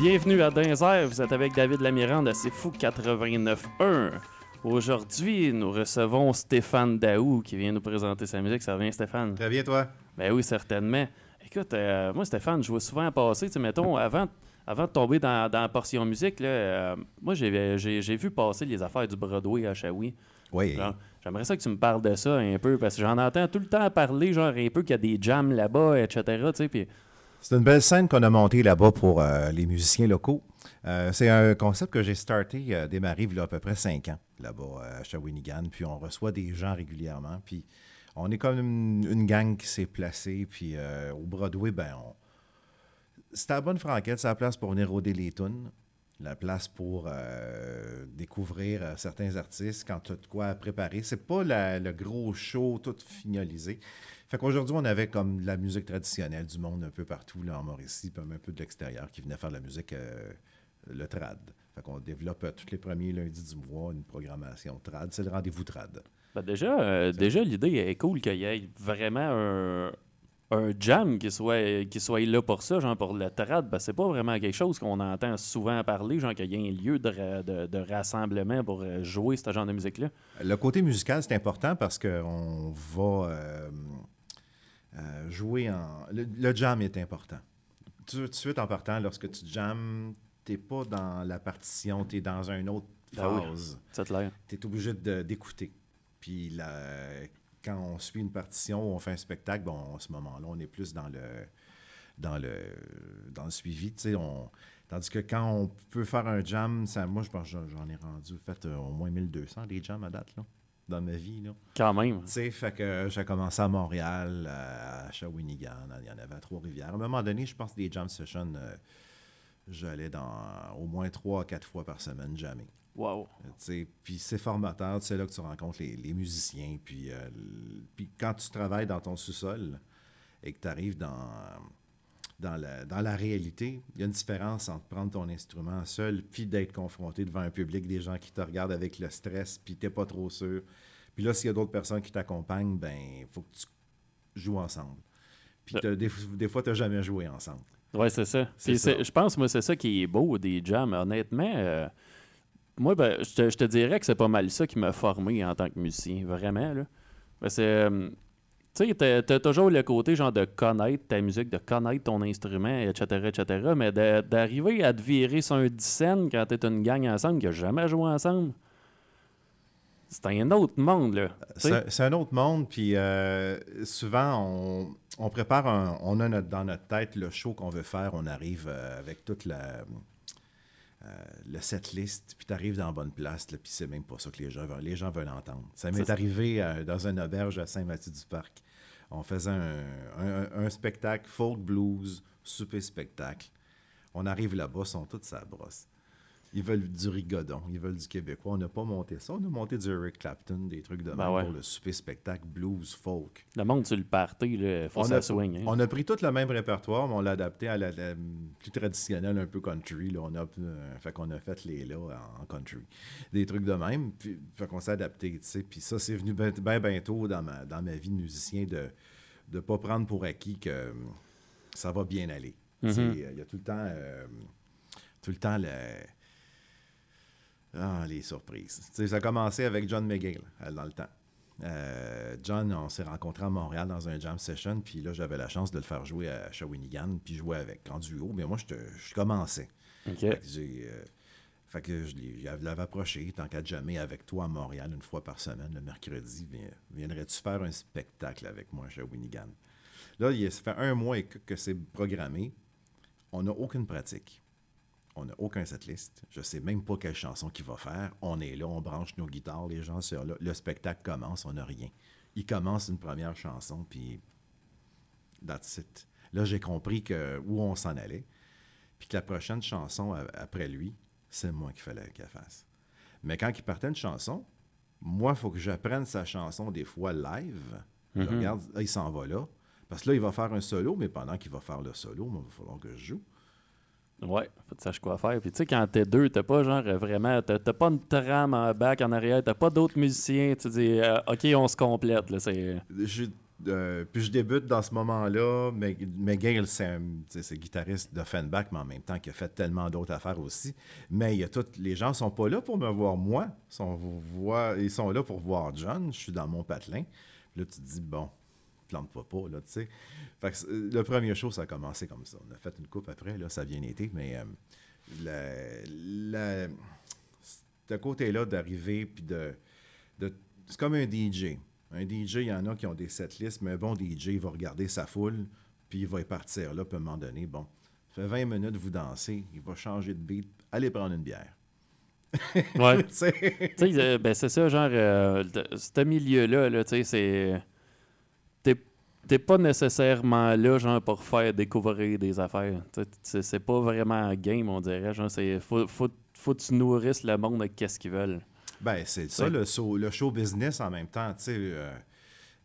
Bienvenue à Dinzer, vous êtes avec David Lamirande à C'est Fou 89.1. Aujourd'hui, nous recevons Stéphane Daou qui vient nous présenter sa musique. Ça va Stéphane? Très bien, toi? Ben oui, certainement. Écoute, euh, moi, Stéphane, je vois souvent passer, tu sais, mettons, avant, avant de tomber dans, dans la portion musique, là, euh, moi, j'ai j'ai vu passer les affaires du Broadway à Shawi. Oui. J'aimerais ça que tu me parles de ça un peu, parce que j'en entends tout le temps parler, genre un peu qu'il y a des jams là-bas, etc., tu sais, puis... C'est une belle scène qu'on a montée là-bas pour euh, les musiciens locaux. Euh, c'est un concept que j'ai starté, euh, démarré il y a à peu près cinq ans là-bas à Shawinigan. Puis on reçoit des gens régulièrement. Puis on est comme une, gang qui s'est placée. Puis au Broadway, ben, on... c'était à bonne franquette, c'est la place pour venir rôder les tunes. La place pour découvrir certains artistes quand tu as de quoi préparer. C'est pas le gros show tout finalisé. Fait qu'aujourd'hui, on avait comme de la musique traditionnelle du monde un peu partout, là, en Mauricie, puis un peu de l'extérieur, qui venait faire de la musique, euh, le trad. Fait qu'on développe euh, tous les premiers lundis du mois une programmation trad. C'est le rendez-vous trad. Ben déjà, euh, déjà l'idée est cool qu'il y ait vraiment un, un jam qui soit, qui soit là pour ça, genre pour le trad, ben c'est pas vraiment quelque chose qu'on entend souvent parler, genre qu'il y ait un lieu de, de, rassemblement pour jouer ce genre de musique-là. Le côté musical, c'est important parce qu'on va euh, jouer en. Le, jam est important. Tout, de suite en partant, lorsque tu jammes, tu n'es pas dans la partition, tu es dans une autre ben phase. Tu es obligé d'écouter. Puis quand on suit une partition ou on fait un spectacle, bon, à ce moment-là, on est plus dans le dans le dans le suivi. On, tandis que quand on peut faire un jam, ça, moi, je pense j'en ai rendu fait euh, au moins 1200 des jams à date. Là dans ma vie. Là. Quand même. Tu sais, fait que j'ai commencé à Montréal, à Shawinigan, il y en avait à Trois-Rivières. À un moment donné, je pense que des jam sessions, euh, j'allais dans au moins trois à quatre fois par semaine jamais. Wow. Puis c'est formateur, c'est là que tu rencontres les, musiciens. Puis, euh, puis quand tu travailles dans ton sous-sol et que tu arrives dans dans la, dans la réalité, il y a une différence entre prendre ton instrument seul puis d'être confronté devant un public, des gens qui te regardent avec le stress, puis tu n'es pas trop sûr. Puis là, s'il y a d'autres personnes qui t'accompagnent, ben il faut que tu joues ensemble. Puis des, fois, tu n'as jamais joué ensemble. Oui, c'est ça. Je pense, moi, c'est ça qui est beau des jams. Honnêtement, euh, moi, ben, je, te, dirais que c'est pas mal ça qui m'a formé en tant que musicien, vraiment. Là. c'est euh, tu sais, t'as toujours le côté genre de connaître ta musique, de connaître ton instrument, etc., etc., mais d'arriver à te virer sur un scène quand t'es une gang ensemble qui n'a jamais joué ensemble, c'est un autre monde, là. C'est un autre monde, puis euh, souvent, on, on, prépare, un, on a notre, dans notre tête le show qu'on veut faire, on arrive euh, avec toute la... Euh, le set list, puis tu arrives dans la bonne place, puis c'est même pas ça que les gens veulent, les gens veulent entendre. Ça m'est arrivé dans une auberge à Saint-Mathieu-du-Parc. On faisait un, spectacle folk blues, super spectacle. On arrive là-bas, ils sont tous sa brosse. Ils veulent du rigodon, ils veulent du québécois. On n'a pas monté ça. On a monté du Eric Clapton, des trucs de ben pour le super spectacle blues, folk. Le monde tu le party, il faut ça swing. Hein. On a pris tout le même répertoire, mais on l'a adapté à la, plus traditionnelle, un peu country. Là. On a, euh, fait qu'on a fait les là en country. Des trucs de même. Puis, fait qu'on s'est adapté, tu sais. Puis ça, c'est venu bien ben, bientôt dans ma, dans ma vie de musicien de ne pas prendre pour acquis que euh, ça va bien aller. Mm-hmm. Il y a tout le temps... Euh, tout le temps le ah, les surprises. ça a commencé avec John McGill dans le temps. Euh, John, on s'est rencontré à Montréal dans un jam session, puis là, j'avais la chance de le faire jouer à Shawinigan, puis jouer avec en duo. Mais moi, je, je commençais. Fait que, euh, je l'avais approché, tant qu'à jamais avec toi à Montréal une fois par semaine, le mercredi, viendrais-tu faire un spectacle avec moi à Shawinigan? Là, il, ça fait un mois que c'est programmé. On n'a aucune pratique. On n'a aucun setlist. Je ne sais même pas quelle chanson qu'il va faire. On est là, on branche nos guitares, les gens sont là. Le spectacle commence, on n'a rien. Il commence une première chanson, puis that's it. Là, j'ai compris que, où on s'en allait, puis que la prochaine chanson après lui, c'est moi qu'il fallait qu'elle fasse. Mais quand il partait une chanson, moi, il faut que j'apprenne sa chanson des fois live. Mm-hmm. Regarde, il s'en va là. Parce que là, il va faire un solo, mais pendant qu'il va faire le solo, il va falloir que je joue. Ouais, faut que tu saches quoi faire. Puis tu sais, quand t'es deux, t'as pas genre vraiment, t'as pas une trame en bac en arrière, t'as pas d'autres musiciens. Tu dis, euh, OK, on se complète. Là, Euh, puis je débute dans ce moment-là. McGill, c'est un guitariste d'Offenbach, mais en même temps qui a fait tellement d'autres affaires aussi. Mais il y a toutes, les gens sont pas là pour me voir moi. Ils sont, voir, ils sont là pour voir John. Je suis dans mon patelin. là, tu te dis, bon, plante pas pas, là, tu sais. Fait que le premier show, ça a commencé comme ça. On a fait une coupe après, là, ça vient été, mais euh, ce côté-là d'arriver, puis de, de c'est comme un DJ. Un DJ, il y en a qui ont des setlists, mais un bon DJ, il va regarder sa foule, puis il va y partir là, puis à un moment donné, bon, fait 20 minutes, vous dansez, il va changer de beat, allez prendre une bière. ouais. tu sais, euh, ben c'est ça, genre, euh, ce milieu-là, là, tu sais, c'est. T'es pas nécessairement là, genre, pour faire découvrir des affaires. C'est pas vraiment un game, on dirait. Genre, c'est. Faut, faut, faut que tu nourrisses le monde avec qu'est-ce qu'ils veulent. Ben, c'est ça, le show, le show business en même temps. Tu euh,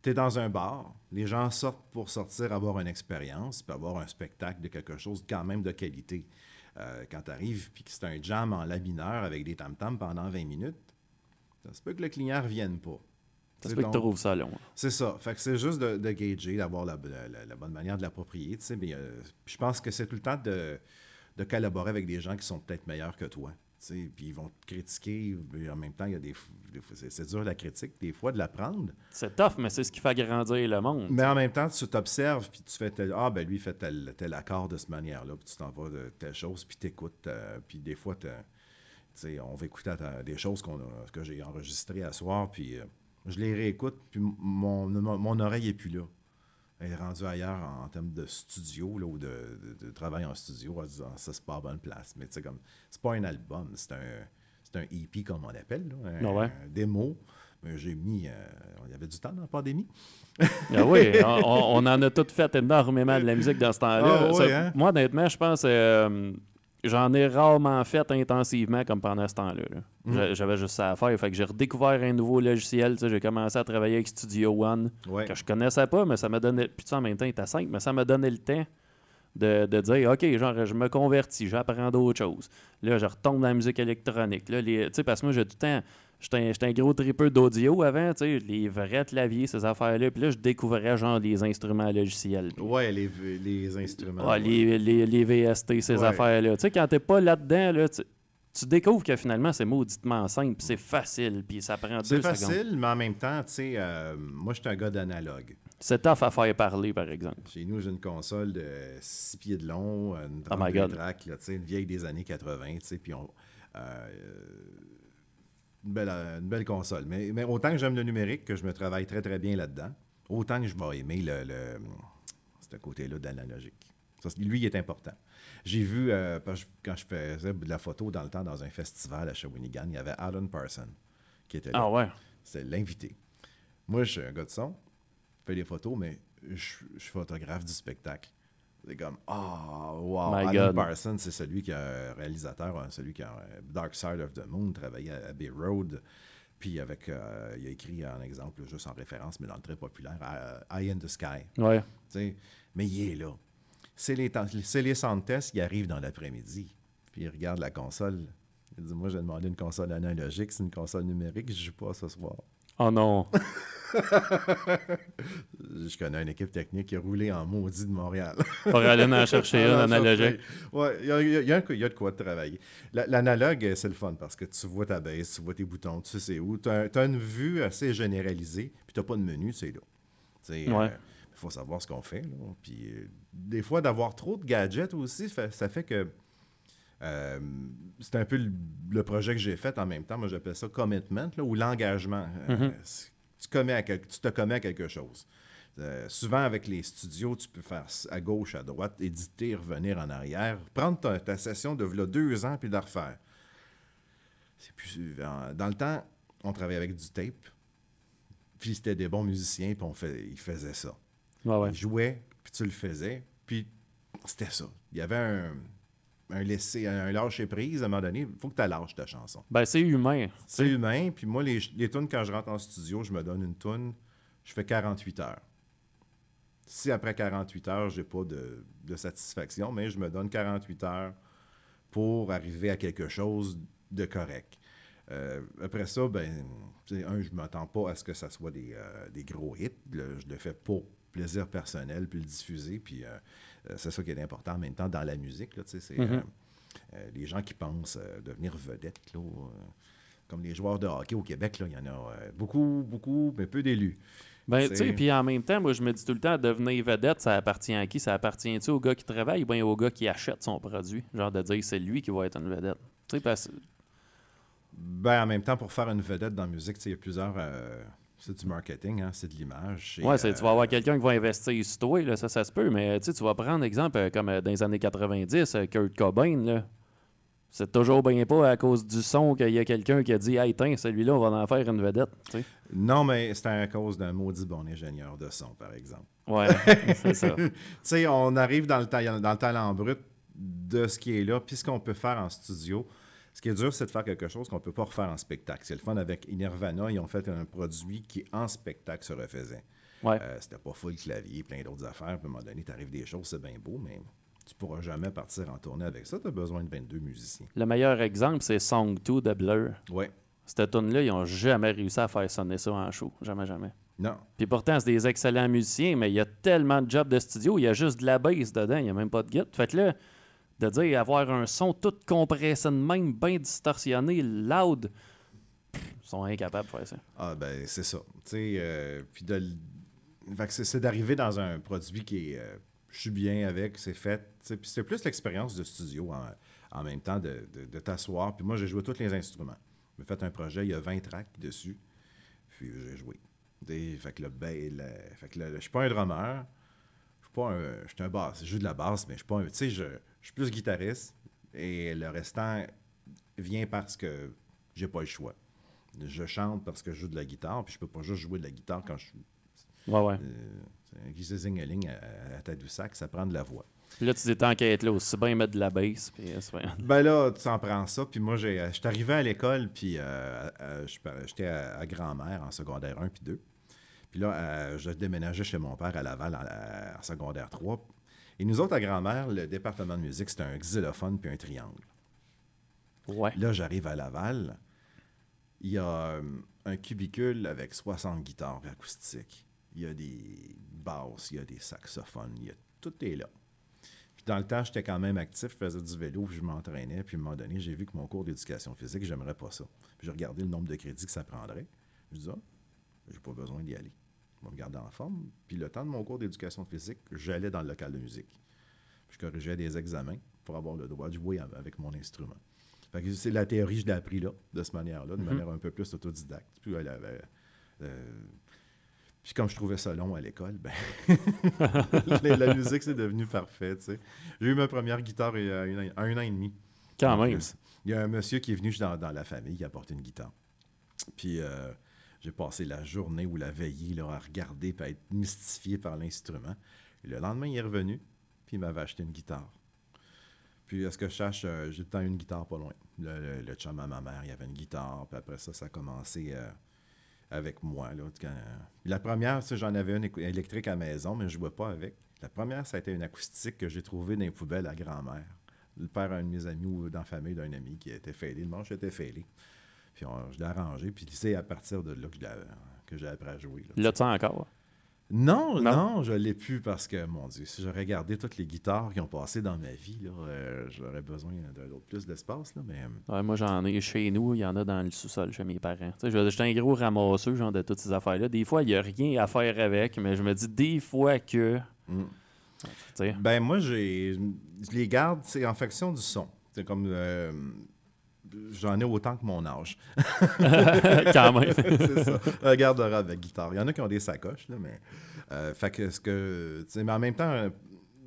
es dans un bar, les gens sortent pour sortir, avoir une expérience, puis avoir un spectacle de quelque chose quand même de qualité. Euh, quand tu arrives, puis que c'est un jam en la mineur avec des tam-tams pendant 20 minutes, ça se peut que le client ne revienne pas. Ça se peut que tu trouves ça long. C'est ça. Fait que c'est juste de, de gager, d'avoir la, bonne manière de l'approprier. Mais euh, je pense que c'est tout le temps de, de collaborer avec des gens qui sont peut-être meilleurs que toi. Puis ils vont te critiquer, mais en même temps, il y a des, c'est dur la critique, des fois, de la prendre. C'est tough, mais c'est ce qui fait grandir le monde. Mais en même temps, tu t'observes, puis tu fais Ah, ben lui, il fait tel, tel accord de cette manière-là, puis tu t'en vas de telle chose, puis tu écoutes. Euh, puis des fois, on va écouter des choses qu'on que j'ai enregistrées à soir, puis euh, je les réécoute, puis mon, mon, mon oreille n'est plus là elle est rendue ailleurs en, termes de studio là, ou de, travail en studio en disant ça, c'est pas bonne place. Mais tu sais, comme, c'est pas un album, c'est un, c'est un EP comme on appelle, là, un, ah démo. Mais j'ai mis. Euh, il y avait du temps dans la pandémie. ah oui, on, en a tout fait énormément de la musique dans ce temps-là. Ah hein? Moi, honnêtement, je pense. Euh, J'en ai rarement fait intensivement comme pendant ce temps-là. Mm. J'avais juste ça à faire. Fait que j'ai redécouvert un nouveau logiciel. J'ai commencé à travailler avec Studio One, que je connaissais pas, mais ça m'a donné. Puis en même temps, il était simple, mais ça m'a donné le temps de, dire OK, genre, je me convertis, j'apprends d'autres choses. Là, je retombe dans la musique électronique. Là, les, parce que moi, j'ai le temps J'étais un, gros tripeux d'audio avant, tu sais, les vrais claviers, ces affaires-là. Puis là, je découvrais genre les instruments logiciels. Ouais, les, les instruments. Ouais, Les, les, les, VST, ces affaires-là. Tu sais, quand t'es pas là-dedans, là, tu, découvres que finalement, c'est mauditement simple, c'est facile, puis ça prend deux secondes. C'est facile, mais en même temps, tu sais, euh, moi, je suis un gars d'analogue. C'est tough à faire parler, par exemple. Chez nous, j'ai une console de 6 pieds de long, une 32 oh track, là, une vieille des années 80, tu sais, puis on... Euh, une belle, console. Mais, mais autant que j'aime le numérique, que je me travaille très, très bien là-dedans, autant que je vais aimer le, le ce côté-là d'analogique. Lui, il est important. J'ai vu, euh, quand je faisais de la photo dans le temps dans un festival à Shawinigan, il y avait Alan Parson qui était là. Ah ouais? C'est l'invité. Moi, je suis un gars de son, je fais des photos, mais je, je suis photographe du spectacle. C'est comme, oh, wow. Alan Parsons, c'est celui qui a réalisateur, hein, celui qui a euh, Dark Side of the Moon, travaillé à Abbey Road. Puis avec, euh, il a écrit un exemple, juste en référence, mais dans le très populaire, Eye in the Sky. Ouais. mais il est là. C'est les, les Santes qui arrivent dans l'après-midi. Puis il regarde la console. Il dit Moi, j'ai demandé une console analogique, c'est une console numérique, je joue pas ce soir. Oh non! je connais une équipe technique qui a roulé en maudit de Montréal. Aller en chercher un analogique. Oui, il y, a, y, a de quoi de travailler. L'analogue, c'est le fun parce que tu vois ta base, tu vois tes boutons, tu sais c'est où. Tu as, une vue assez généralisée, puis tu n'as pas de menu, c'est là. Il euh, faut savoir ce qu'on fait. Puis euh, des fois, d'avoir trop de gadgets aussi, ça fait que euh, c'est un peu le, projet que j'ai fait en même temps. Moi, j'appelle ça commitment ou l'engagement. Euh, mm-hmm. tu, commets tu te commets à quelque chose. Euh, souvent, avec les studios, tu peux faire à gauche, à droite, éditer, revenir en arrière, prendre ta, session de deux ans puis la refaire. Plus, dans le temps, on travaillait avec du tape, puis c'était des bons musiciens, puis on fait, ils faisaient ça. Ils jouaient, puis tu le faisais, puis c'était ça. Il y avait un, un laisser, un lâcher prise, à un moment donné, il faut que tu lâches ta chanson. Ben, c'est humain. C'est humain. Puis moi, les, les tunes, quand je rentre en studio, je me donne une tune, je fais 48 heures. Si après 48 heures, j'ai pas de, satisfaction, mais je me donne 48 heures pour arriver à quelque chose de correct. après ça, ben, un, je ne m'attends pas à ce que ça soit des, gros hits. je le fais pour plaisir personnel, puis le diffuser. Puis c'est ça qui est important en même temps dans la musique. c'est mm-hmm. les gens qui pensent devenir vedette. Là, comme les joueurs de hockey au Québec, là, il y en a beaucoup, beaucoup, mais peu d'élus. Ben, tu sais, puis en même temps, moi, je me dis tout le temps, devenir vedette, ça appartient à qui? Ça appartient-tu au gars qui travaille ou bien au gars qui achète son produit? Genre de dire, c'est lui qui va être une vedette. Tu sais, parce Ben, en même temps, pour faire une vedette dans la musique, il y a plusieurs... Euh, c'est du marketing, hein, c'est de l'image. Ouais, tu vas avoir euh, quelqu'un qui va investir sur toi, là, ça, ça se peut, mais tu vas prendre exemple euh, comme dans les années 90, Kurt Cobain, là. C'est toujours bien pas à cause du son qu'il y a quelqu'un qui a dit Hey, tiens, celui-là, on va en faire une vedette. Non, mais c'est à cause d'un maudit bon ingénieur de son, par exemple. Ouais, c'est ça. tu sais, on arrive dans le, dans le talent brut de ce qui est là, puis ce qu'on peut faire en studio. Ce qui est dur, c'est de faire quelque chose qu'on ne peut pas refaire en spectacle. C'est le fun avec Nirvana, ils ont fait un produit qui, en spectacle, se refaisait. Ouais. Euh, c'était pas full clavier, plein d'autres affaires. À un moment donné, t'arrives des choses, c'est bien beau, mais tu pourras jamais partir en tournée avec ça. Tu as besoin de 22 musiciens. Le meilleur exemple, c'est Song 2 de Blur. Oui. Cette tune-là, ils n'ont jamais réussi à faire sonner ça en show. Jamais, jamais. Non. Puis pourtant, c'est des excellents musiciens, mais il y a tellement de jobs de studio, il y a juste de la bass dedans, il n'y a même pas de guide. Fait que là, de dire avoir un son tout compressé de même, bien distorsionné, loud, ils sont incapables de faire ça. Ah, ben, c'est ça. Tu euh, puis de. c'est d'arriver dans un produit qui est. Euh, je suis bien avec, c'est fait. Puis c'est plus l'expérience de studio en, même temps de, t'asseoir. Puis moi, j'ai joué tous les instruments. J'ai fait un projet, il y a 20 tracks dessus. Puis j'ai joué. fait que le, ben, fait que je suis pas un drummer. Je suis pas un. Je suis un basse. Je joue de la basse, mais je suis pas un. Tu sais, suis plus guitariste. Et le restant vient parce que j'ai pas le choix. Je chante parce que je joue de la guitare, puis je peux pas juste jouer de la guitare quand je suis. Ouais, ouais. Euh, un guise zingeling à, à Tadoussac, ça prend de la voix. Puis là, tu t'es enquête là aussi bien mettre de la baisse. Puis, euh, ben là, tu en prends ça. Puis moi, j'ai, j'étais arrivé à l'école, puis euh, j'étais à, grand-mère en secondaire 1 puis 2. Puis là, euh, je déménageais chez mon père à Laval en, secondaire 3. Et nous autres, à grand-mère, le département de musique, c'était un xylophone puis un triangle. Ouais. Là, j'arrive à Laval. Il y a un cubicule avec 60 guitares acoustiques. Il y a des basses, il y a des saxophones, il y a, tout est là dans le temps, j'étais quand même actif, je faisais du vélo, puis je m'entraînais. Puis à un moment donné, j'ai vu que mon cours d'éducation physique, j'aimerais pas ça. Puis j'ai regardé le nombre de crédits que ça prendrait. Je dis, ah, j'ai pas besoin d'y aller. Vais me garder en forme. Puis le temps de mon cours d'éducation physique, j'allais dans le local de musique. Puis je corrigeais des examens pour avoir le droit de jouer avec mon instrument. Fait que c'est la théorie, je l'ai appris là, de cette manière-là, de mm-hmm. manière un peu plus autodidacte. Puis elle avait, euh, puis comme je trouvais ça long à l'école, ben la musique, c'est devenu parfait. J'ai eu ma première guitare il y a un, an et demi. Quand même. Il y a un monsieur qui est venu dans, dans la famille qui a apporté une guitare. Puis euh, j'ai passé la journée ou la veillée là, à regarder et à être mystifié par l'instrument. le lendemain, il est revenu, puis il m'avait acheté une guitare. Puis, est-ce que je cherche, euh, j'ai tout une guitare pas loin. Le, le, à ma mère, il avait une guitare. Puis après ça, ça a commencé. Euh, avec moi. Là, La première, j'en avais une électrique à la maison, mais je ne jouais pas avec. La première, ça a été une acoustique que j'ai trouvée dans les poubelles à grand-mère. Le père d'un de mes amis ou dans la famille d'un ami qui était fêlé. Le manche était fêlé. Puis je l'ai arrangé. Puis c'est à partir de là que j'ai appris à jouer. L'as-tu encore? Non, non, je l'ai plus parce que, mon Dieu, si j'aurais regardé toutes les guitares qui ont passé dans ma vie, euh, j'aurais besoin d'un autre plus d'espace. Mais... Euh, moi, j'en ai chez nous, il y en a dans le sous-sol chez mes parents. J'étais un gros ramasseux genre, de toutes ces affaires-là. Des fois, il n'y a rien à faire avec, mais je me dis des fois que. Mm. Ben, moi, j'ai je les garde, c'est en fonction du son. C'est comme. Euh, j'en ai autant que mon âge. Quand même. c'est ça. Avec guitare. Il y en a qui ont des sacoches, là, mais. Euh, fait que ce que. Mais en même temps,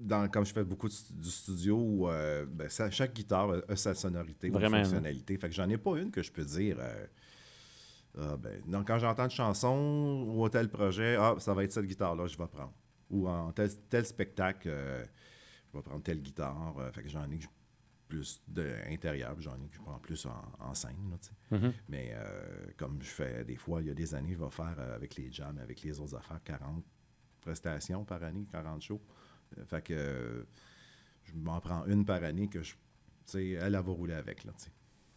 dans, comme je fais beaucoup du studio, euh, ben, chaque guitare a, sa sonorité, sa fonctionnalité. Fait que j'en ai pas une que je peux dire. Euh, ah, ben, donc, quand j'entends une chanson ou un tel projet, ah, ça va être cette guitare-là, je vais prendre. Ou en tel, tel spectacle, je vais prendre telle guitare. fait que j'en ai plus d'intérieur, j'en ai que je prends plus en, scène. Mm-hmm. Mais euh, comme je fais des fois, il y a des années, je vais faire euh, avec les jams, avec les autres affaires, 40 prestations par année, 40 shows. Euh, fait que je m'en prends une par année que je, elle, elle va rouler avec. Là,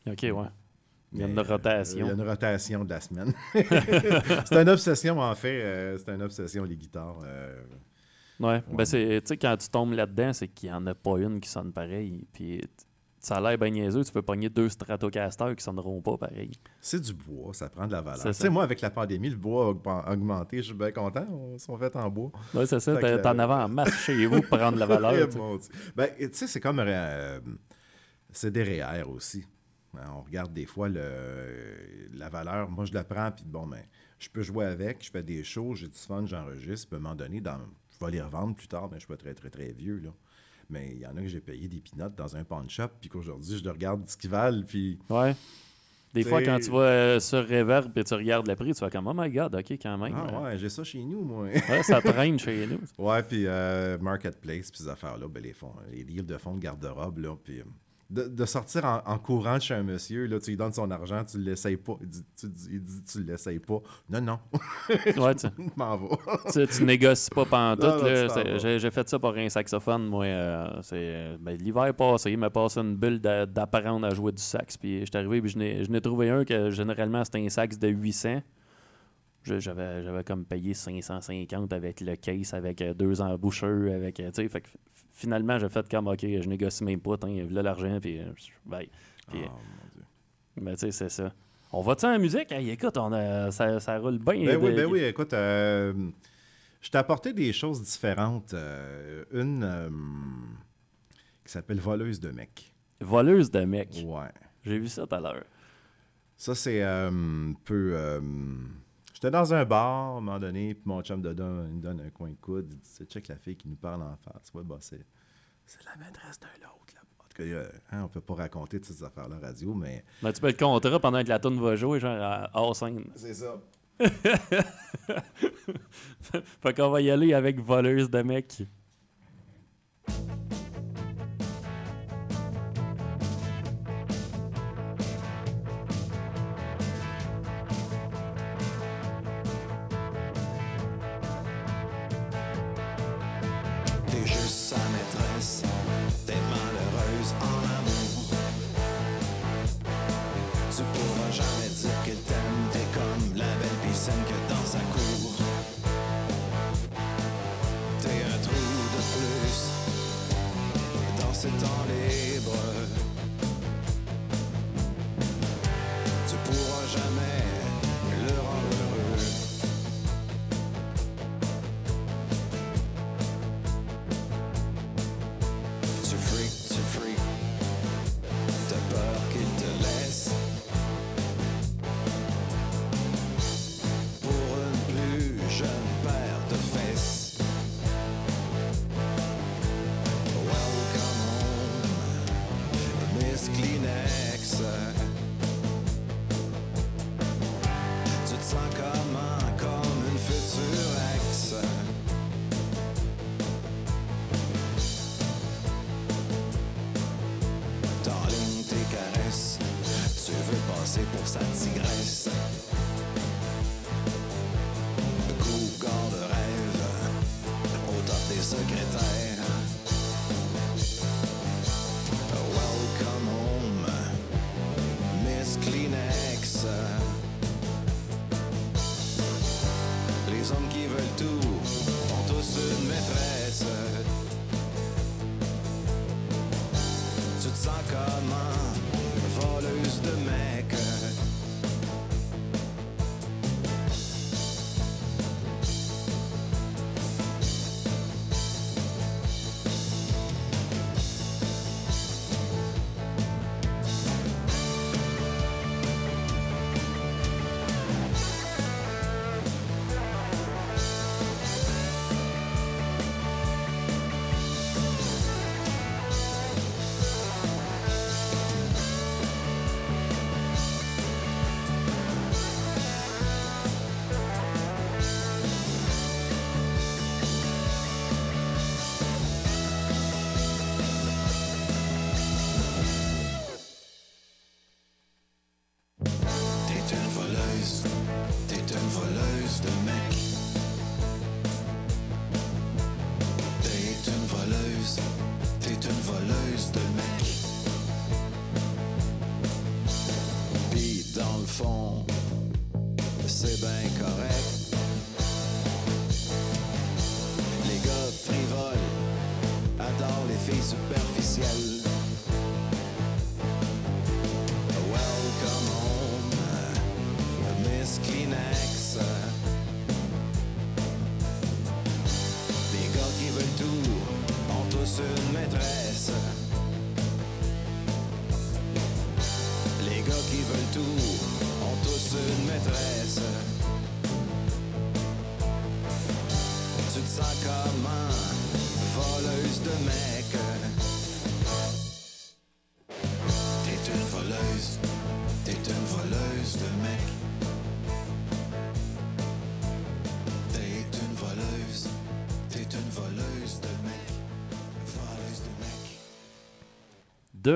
OK, ouais. Il y a une rotation. il y a une rotation de la semaine. c'est une obsession, en fait. c'est une obsession, les guitares. Ouais. Ben, c'est, tu sais, quand tu tombes là-dedans, c'est qu'il n'y en a pas une qui sonne pareil. Puis ça a l'air bien niaiseux, tu peux pogner deux Stratocasters qui sonneront pas pareil. C'est du bois, ça prend de la valeur. Tu sais, moi, avec la pandémie, le bois a augmenté. Je suis bien content. Ils sont faits en bois. Oui, c'est ça. T'en avais en masse chez vous pour prendre la valeur. ben, tu sais, c'est comme. Euh, c'est des REER aussi. Hein, on regarde des fois le, la valeur. Moi, je la prends, puis bon, ben, je peux jouer avec. Je fais des shows, j'ai du fun, j'enregistre. Puis à un moment donné, dans, vais les revendre plus tard, mais je suis pas très, très, très vieux. Là. Mais il y en a que j'ai payé des pinottes dans un pawn shop, puis qu'aujourd'hui, je regarde ce qu'ils valent, puis... Ouais. Des fois, quand tu vas euh, sur Reverb et tu regardes le prix, tu vas comme Oh my god, ok, quand même. Ah ouais, j'ai ça chez nous, moi. ouais, ça traîne chez nous. Ouais, puis euh, Marketplace, puis ces affaires-là, ben, les, fonds, les deals de fonds de garde-robe, là, puis euh, de, sortir en, courant chez un monsieur, là, tu lui donnes son argent, tu ne l'essayes pas. Il dit, tu, il dit, tu l'essayes pas. Non, non. ouais, tu m'en vas. tu, négocies pas pantoute. J'ai fait ça pour un saxophone, moi. Euh, c'est ben, L'hiver passé, il m'a passé une bulle d'apprendre à jouer du sax. Puis je suis arrivé, puis je n'ai trouvé un que généralement c'était un sax de 800. J'avais comme payé 550 avec le case, avec euh, deux emboucheurs, avec, euh, fait finalement, j'ai fait comme, OK, je négocie même pas, hein, là l'argent, puis, euh, bye. Puis, ben, tu sais, c'est ça. On va-tu en musique? écoute, on a, ça, ça, roule bien. Ben oui, ben oui, écoute, je t'ai apporté des choses différentes. une qui s'appelle Voleuse de mec. Voleuse de mec? Ouais. J'ai vu ça tout à l'heure. Ça, c'est un peu J'étais dans un bar, à un moment donné, puis mon chum il me donne un coin de coude. Il dit C'est check la fille qui nous parle en face. Ouais, bah, c'est, la maîtresse d'un autre. Là. En tout cas, hein, on peut pas raconter toutes ces affaires-là radio, mais. Ben, tu peux le contrat pendant que la tune va jouer, genre hors scène. C'est ça. fait qu'on va y aller avec voleuse de mec.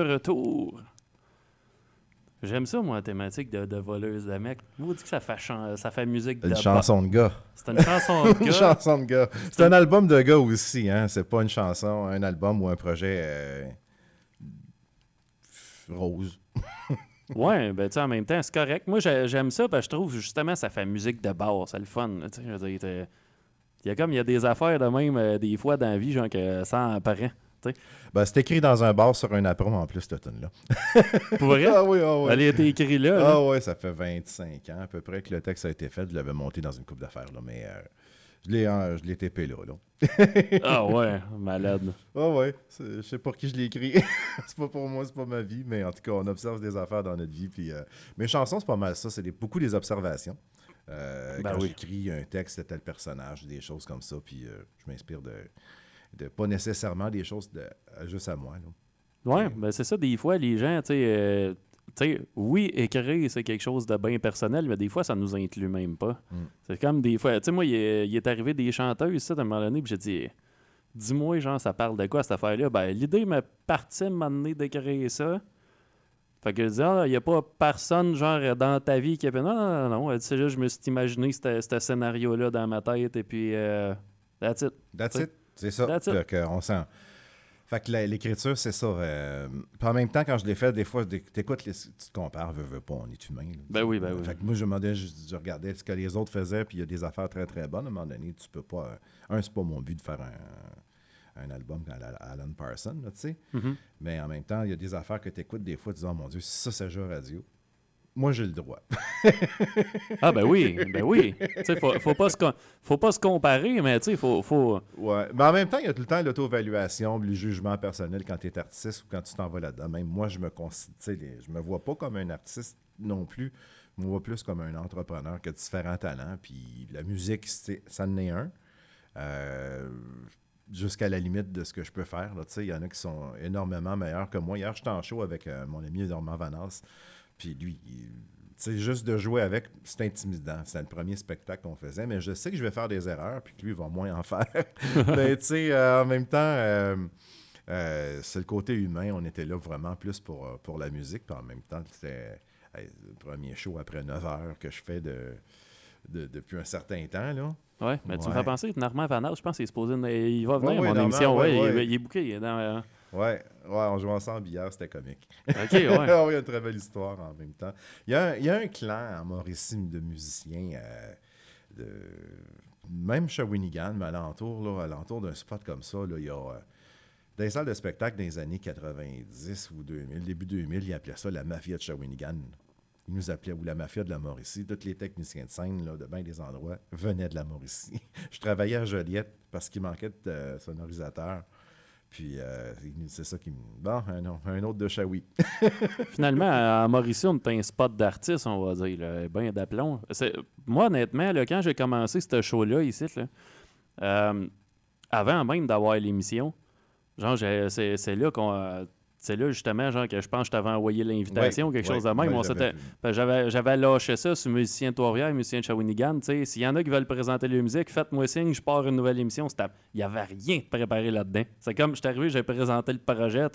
De retour. J'aime ça, moi, la thématique de, de voleuse de mec. Vous dites que ça fait, ça fait musique de Une chanson de gars. C'est une chanson de Une gars. chanson de gars. C'est un album de gars aussi, hein. C'est pas une chanson, un album ou un projet euh, rose. Ouais, ben tu sais, en même temps, c'est correct. Moi, j'ai- j'aime ça parce que je trouve justement ça fait musique de bar, c'est le fun. là, tu sais, je veux dire, t'es- Il y a comme il y a des affaires de même euh, des fois dans la vie, genre que ça en Ben, c'est écrit dans un bar sur un apron en plus, cette tune là Pour vrai? Ah oui, ah oui. Elle a été écrite là. là. Ah ouais, ça fait 25 ans à peu près que le texte a été fait. Je l'avais monté dans une coupe d'affaires, là, mais euh, je l'ai euh, je l'ai tapé là. là. Ah ouais, malade. Ah ouais, c'est- je sais pour qui je l'ai écrit. c'est pas pour moi, c'est pas ma vie, mais en tout cas, on observe des affaires dans notre vie. Puis, euh, mes chansons, c'est pas mal ça. C'est des- beaucoup des observations. Euh, Ben quand oui. j'écris un texte de tel personnage, des choses comme ça, puis euh, je m'inspire de, de pas nécessairement des choses de, euh, juste à moi. là. Ouais, ben c'est ça, des fois, les gens, tu sais, euh, tu sais, oui, écrire, c'est quelque chose de bien personnel, mais des fois, ça nous inclut même pas. Mm. C'est comme des fois, tu sais, moi, il est, il est arrivé des chanteuses, ça, à un moment donné, puis j'ai dit, dis-moi, genre, ça parle de quoi, cette affaire-là? Ben, l'idée m'a parti à un moment donné d'écrire ça. Fait que je dis, ah, il n'y a pas personne, genre, dans ta vie qui a fait, non, non, non, non, Elle dit, c'est juste, je me suis imaginé ce ce scénario-là dans ma tête, et puis, euh, that's it. That's T'sais. it? C'est ça. On sent. Fait que l'écriture, c'est ça. euh, puis en même temps, quand je l'ai fait, des fois, tu écoutes, tu te compares, veux, veux pas, on est humain. là. Ben oui, ben oui. Fait que moi, je, me demandais, je, je regardais ce que les autres faisaient, puis il y a des affaires très, très bonnes. À un moment donné, tu peux pas. un, c'est pas mon but de faire un, un album à la- Alan Parsons, tu sais. Mhm. Mais en même temps, il y a des affaires que tu écoutes des fois, tu dis, oh mon Dieu, si ça, joue à radio. Moi, j'ai le droit. Ah, ben oui, ben oui. Sais, faut, faut, pas se faut pas se comparer, mais tu sais, faut. faut... Ouais. Mais en même temps, il y a tout le temps l'auto-évaluation, le jugement personnel quand tu es artiste ou quand tu t'en vas là-dedans. Même moi, je me les- je me vois pas comme un artiste non plus. Je me vois plus comme un entrepreneur qui a différents talents. Puis la musique, ça en est un. Euh, jusqu'à la limite de ce que je peux faire. Il y en a qui sont énormément meilleurs que moi. Hier, j'étais en show avec euh, mon ami Normand Vanas. Puis lui, sais, juste de jouer avec, c'est intimidant. C'est le premier spectacle qu'on faisait, mais je sais que je vais faire des erreurs, puis que lui, il va moins en faire. mais tu sais, euh, en même temps, euh, euh, c'est le côté humain. On était là vraiment plus pour, euh, pour la musique, puis en même temps, c'était le premier show après 9 heures que je fais de, de- depuis un certain temps. Là. Ouais, mais tu me Ouais. fais penser que Normand Vanas, je pense qu'il est supposé. Il va venir Ouais, à mon émission. Ouais, il. Il, est booké. il est dans, Ouais, ouais, on jouait ensemble hier, c'était comique. OK, ouais. Oui, il y a une très belle histoire en même temps. Il y a, un- il y a un clan en Mauricie de musiciens, euh, de, même Shawinigan, mais alentour, là, alentour d'un spot comme ça, là, il y a euh, dans les salles de spectacle des années 90 ou 2000, début 2000, ils appelaient ça la mafia de Shawinigan. Ils nous appelaient, ou la mafia de la Mauricie. Tous les techniciens de scène là, de bien des endroits venaient de la Mauricie. Je travaillais à Joliette parce qu'il manquait de euh, sonorisateurs. Puis euh, c'est ça qui me. Bon, un, un autre de Shawi. Finalement, à Mauricie, on est un spot d'artiste, on va dire. là, Ben d'aplomb. Moi, honnêtement, quand j'ai commencé ce show-là ici, là, euh, avant même d'avoir l'émission, genre, c'est là qu'on. C'est là justement, genre, que je pense que je t'avais envoyé l'invitation, Ouais, quelque chose de même. j'avais lâché ça sur musicien de Trois-Rivières, musicien de Shawinigan. tu sais. S'il y en a qui veulent présenter leur musique, faites-moi signe, je pars une nouvelle émission. Il n'y avait rien de préparé là-dedans. C'est comme, je suis arrivé, j'ai présenté le projet.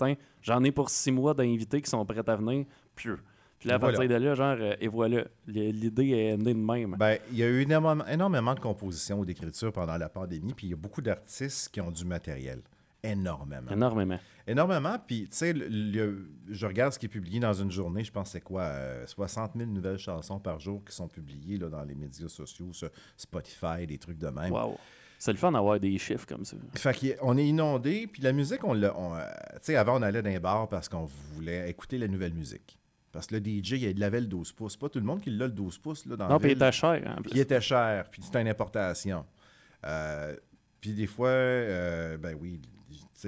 J'en ai pour six mois d'invités qui sont prêts à venir. Puis, puis là, à voilà. partir de là, genre, euh, et voilà, l'idée est née de même. Ben, il y a eu énormément, énormément de compositions ou d'écriture pendant la pandémie, puis il y a beaucoup d'artistes qui ont du matériel. Énormément. Énormément. Énormément. Puis, tu sais, je regarde ce qui est publié dans une journée. Je pense que c'est quoi, euh, 60 000 nouvelles chansons par jour qui sont publiées là, dans les médias sociaux, sur Spotify, des trucs de même. Wow. C'est le fun d'avoir des chiffres comme ça. Fait qu'on est inondé, puis la musique, on l'a. euh, Tu sais, avant, on allait dans les bars parce qu'on voulait écouter la nouvelle musique. Parce que le DJ, il l'avait le 12 pouces. Pas tout le monde qui l'a le 12 pouces là, dans Non, puis il était cher en Puis il plus. était cher, puis c'était une importation. Euh, puis des fois, euh, ben oui,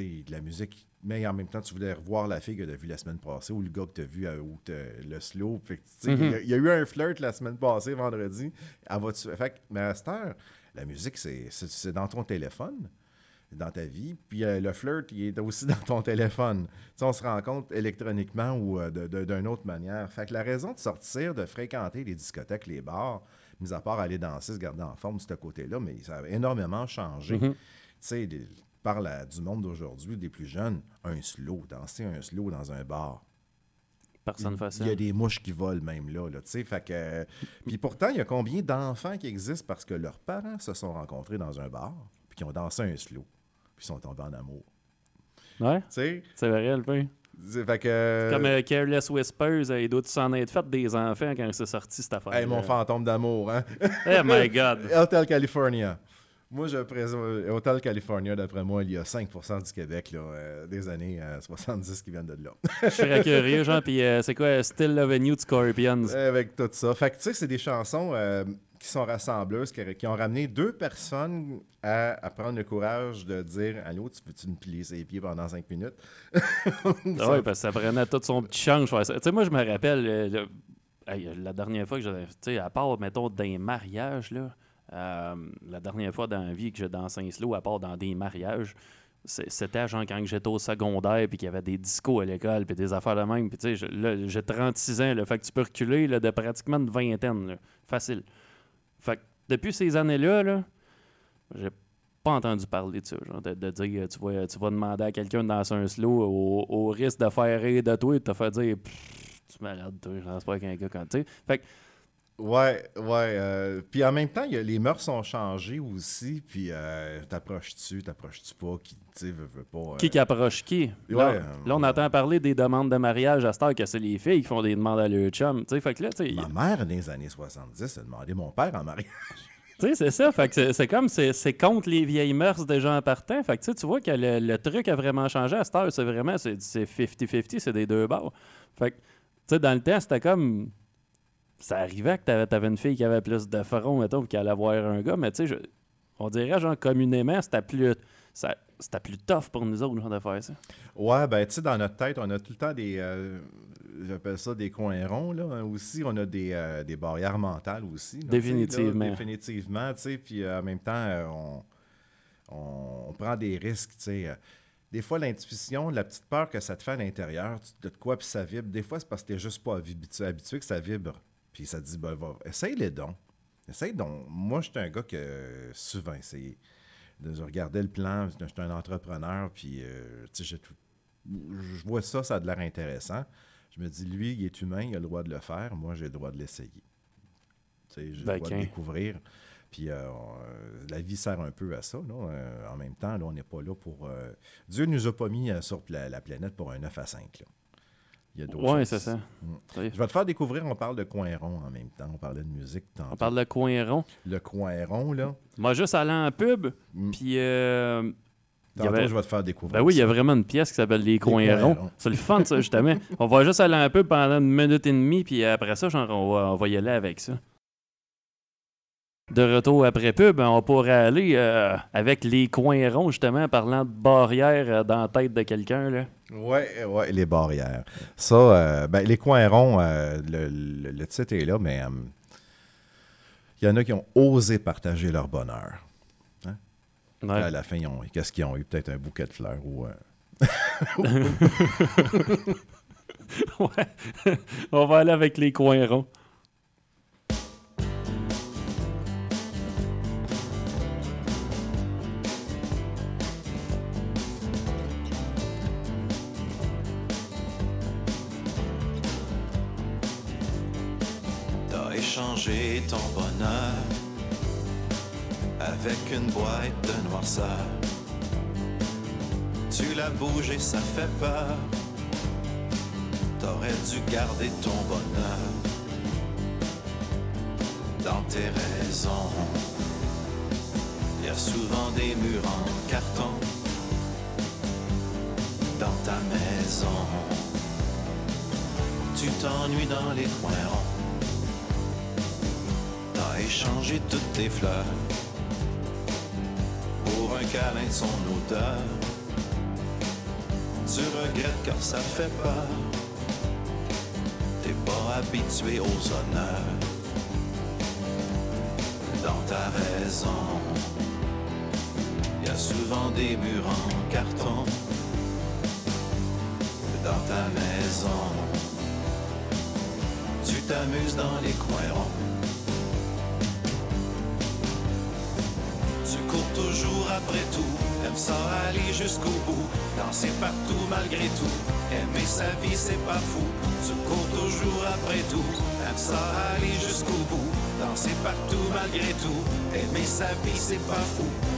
de la musique, mais en même temps, tu voulais revoir la fille que tu as vue la semaine passée ou le gars que tu as vu euh, ou le slow. Fait que, tu sais, il y a- il y, a eu un flirt la semaine passée, vendredi. Va te- Fait que, mais à cette heure, la musique, c'est dans ton téléphone, dans ta vie. Puis euh, le flirt, il est aussi dans ton téléphone. On se rencontre électroniquement ou euh, d'une autre manière. Fait que la raison de sortir, de fréquenter les discothèques, les bars, mis à part aller danser, se garder en forme de ce côté-là, mais ça a énormément changé. Mhm. Tu sais, parle à- du monde d'aujourd'hui, des plus jeunes, un slow, danser un slow dans un bar. Personne fait Il y a ça. des mouches qui volent même là, là tu sais. Fait que... euh, Puis pourtant, il y a combien d'enfants qui existent parce que leurs parents se sont rencontrés dans un bar, puis qui ont dansé un slow, puis sont tombés en amour. Ouais, Tu sais? c'est vrai, le. C'est- Fait que... Comme euh, Careless Whispers, euh, il doit s'en être fait des enfants quand c'est sorti cette affaire. Hey, mon fantôme d'amour, hein? Oh my god. Hotel California. Moi, je présente Hotel California, d'après moi, il y a 5% du Québec, là, euh, des années euh, 70 qui viennent de là. Je serais curieux, genre, puis euh, c'est quoi Still Loving You de Scorpions? Avec tout ça. Fait que, tu sais, c'est des chansons euh, qui sont rassembleuses, qui, qui ont ramené deux personnes à, à prendre le courage de dire Allô, tu peux-tu me plier ses pieds pendant 5 minutes? Ah ouais, parce que ça prenait tout son petit change. Tu sais, moi, je me rappelle, euh, le- la dernière fois que j'avais, tu sais, à part, mettons, dans les mariages, là, euh, la dernière fois dans la vie que j'ai dansé un slow, à part dans des mariages, c'était genre quand j'étais au secondaire, puis qu'il y avait des discos à l'école, puis des affaires de même. Puis tu sais, là, j'ai 36 ans, là, fait que tu peux reculer là, de pratiquement une vingtaine, là, facile. Fait que depuis ces années-là, là, j'ai pas entendu parler de ça. Genre, de, dire, tu vas, tu vas demander à quelqu'un de danser un slow au, risque de faire rire de toi et de te faire dire Tu malade, toi, je pense pas qu'un gars quand tu sais. Fait que, Ouais, ouais. euh, puis en même temps, y a- les mœurs ont changé aussi. Puis euh, t'approches-tu, t'approches-tu pas, qui, tu veut, veut pas. euh, qui qui approche qui? Ouais, euh, là, on entend parler des demandes de mariage à cette heure que c'est les filles qui font des demandes à leur chum. Tu sais, fait que là, tu sais, Ma mère, dans les années 70, a demandé mon père en mariage. Tu sais, c'est ça. Fait que c'est- comme, c'est contre les vieilles mœurs des gens partant. Fait que tu vois que le, le truc a vraiment changé à cette heure. C'est vraiment, c'est c'est 50-50, c'est des deux bords. Fait que, tu sais, dans le temps, c'était comme... Ça arrivait que t'avais avais une fille qui avait plus de front, mettons, puis qu'elle allait voir un gars, mais tu sais, on dirait, genre, communément, c'était plus... ça- C'était plus tough pour nous autres, genre, de faire ça. Ouais, ben, tu sais, dans notre tête, on a tout le temps des. euh, J'appelle ça des coins ronds, là. hein, aussi, on a des, euh, des barrières mentales aussi. là, tu sais, là, Définitivement. définitivement, tu sais. Puis euh, en même temps, on, on, on prend des risques, tu sais. Des fois, l'intuition, la petite peur que ça te fait à l'intérieur, tu de quoi, puis ça vibre. Des fois, c'est parce que t'es juste pas habitué, habitué que ça vibre. Puis ça dit, ben, va, essaye les dons. Essaye donc. Moi, j'étais un gars que souvent, c'est. Je regardais le plan, j'étais un entrepreneur, puis euh, je vois ça, ça a de l'air intéressant. Je me dis, lui, il est humain, il a le droit de le faire, moi, j'ai le droit de l'essayer. J'ai Ben, le droit de découvrir. Puis euh, on- la vie sert un peu à ça. là. Euh, en même temps, là, on n'est pas là pour. euh, Dieu nous a pas mis euh, sur la, la planète pour un 9 à 5. là. Il y a d'autres Ouais, choses. c'est ça. Mm. Je vais te faire découvrir, on parle de coin rond en même temps. On parlait de musique tantôt. On parle de coin rond? Le coin rond, là. Moi, juste aller en pub, Mm. puis... euh, Tantôt, avait- je vais te faire découvrir. Ben oui, il y a vraiment une pièce qui s'appelle Les Coins Coins ronds. ronds. C'est le fun, ça, justement. on va juste aller un peu pendant une minute et demie, puis après ça, genre, on va, on va y aller avec ça. De retour après pub, on pourrait aller euh, avec les coins ronds, justement, parlant de barrières euh, dans la tête de quelqu'un. là. Ouais, ouais, les barrières. Ça, euh, ben, les coins ronds, euh, le, le- le titre est là, mais euh, il y en a qui ont osé partager leur bonheur. Ouais. À la fin, qu'est-ce qu'ils ont eu? Peut-être un bouquet de fleurs ou... euh, Ouais. on va aller avec les coins ronds. Ton bonheur avec une boîte de noirceur. Tu l'as bougé, ça fait peur. T'aurais dû garder ton bonheur dans tes raisons. Y a souvent des murs en carton dans ta maison. Tu t'ennuies dans les coins ronds. T'as échangé toutes tes fleurs pour un câlin de son odeur. Tu regrettes car ça fait peur. T'es pas habitué aux honneurs. Dans ta raison, y a souvent des murs en carton. Dans ta maison, tu t'amuses dans les coins ronds. Tu cours toujours après tout, aime ça aller jusqu'au bout, danser partout malgré tout. Aimer sa vie, c'est pas fou. Tu cours toujours après tout, aime ça aller jusqu'au bout, danser partout malgré tout. Aimer sa vie, c'est pas fou.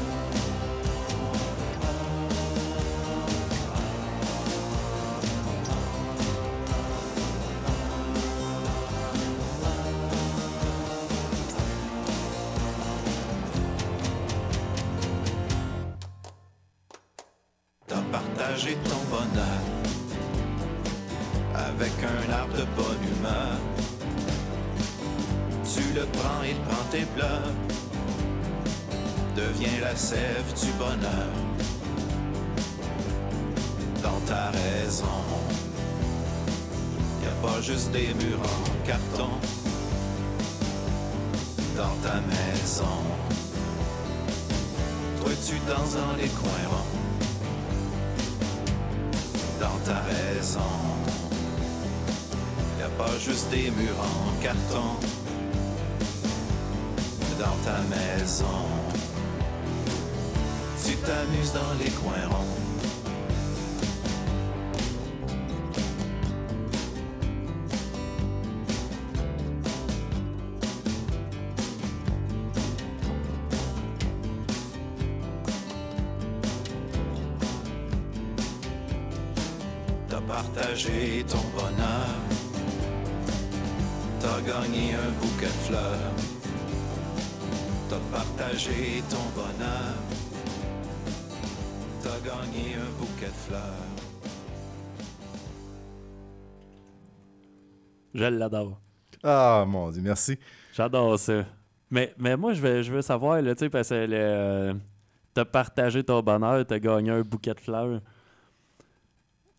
T'as partagé ton bonheur. T'as gagné un bouquet de fleurs. T'as partagé ton bonheur. T'as gagné un bouquet de fleurs. Je l'adore. Ah, mon Dieu, merci. J'adore ça. Mais, mais moi, je veux, je veux savoir, là, tu sais, parce que euh, t'as partagé ton bonheur, t'as gagné un bouquet de fleurs.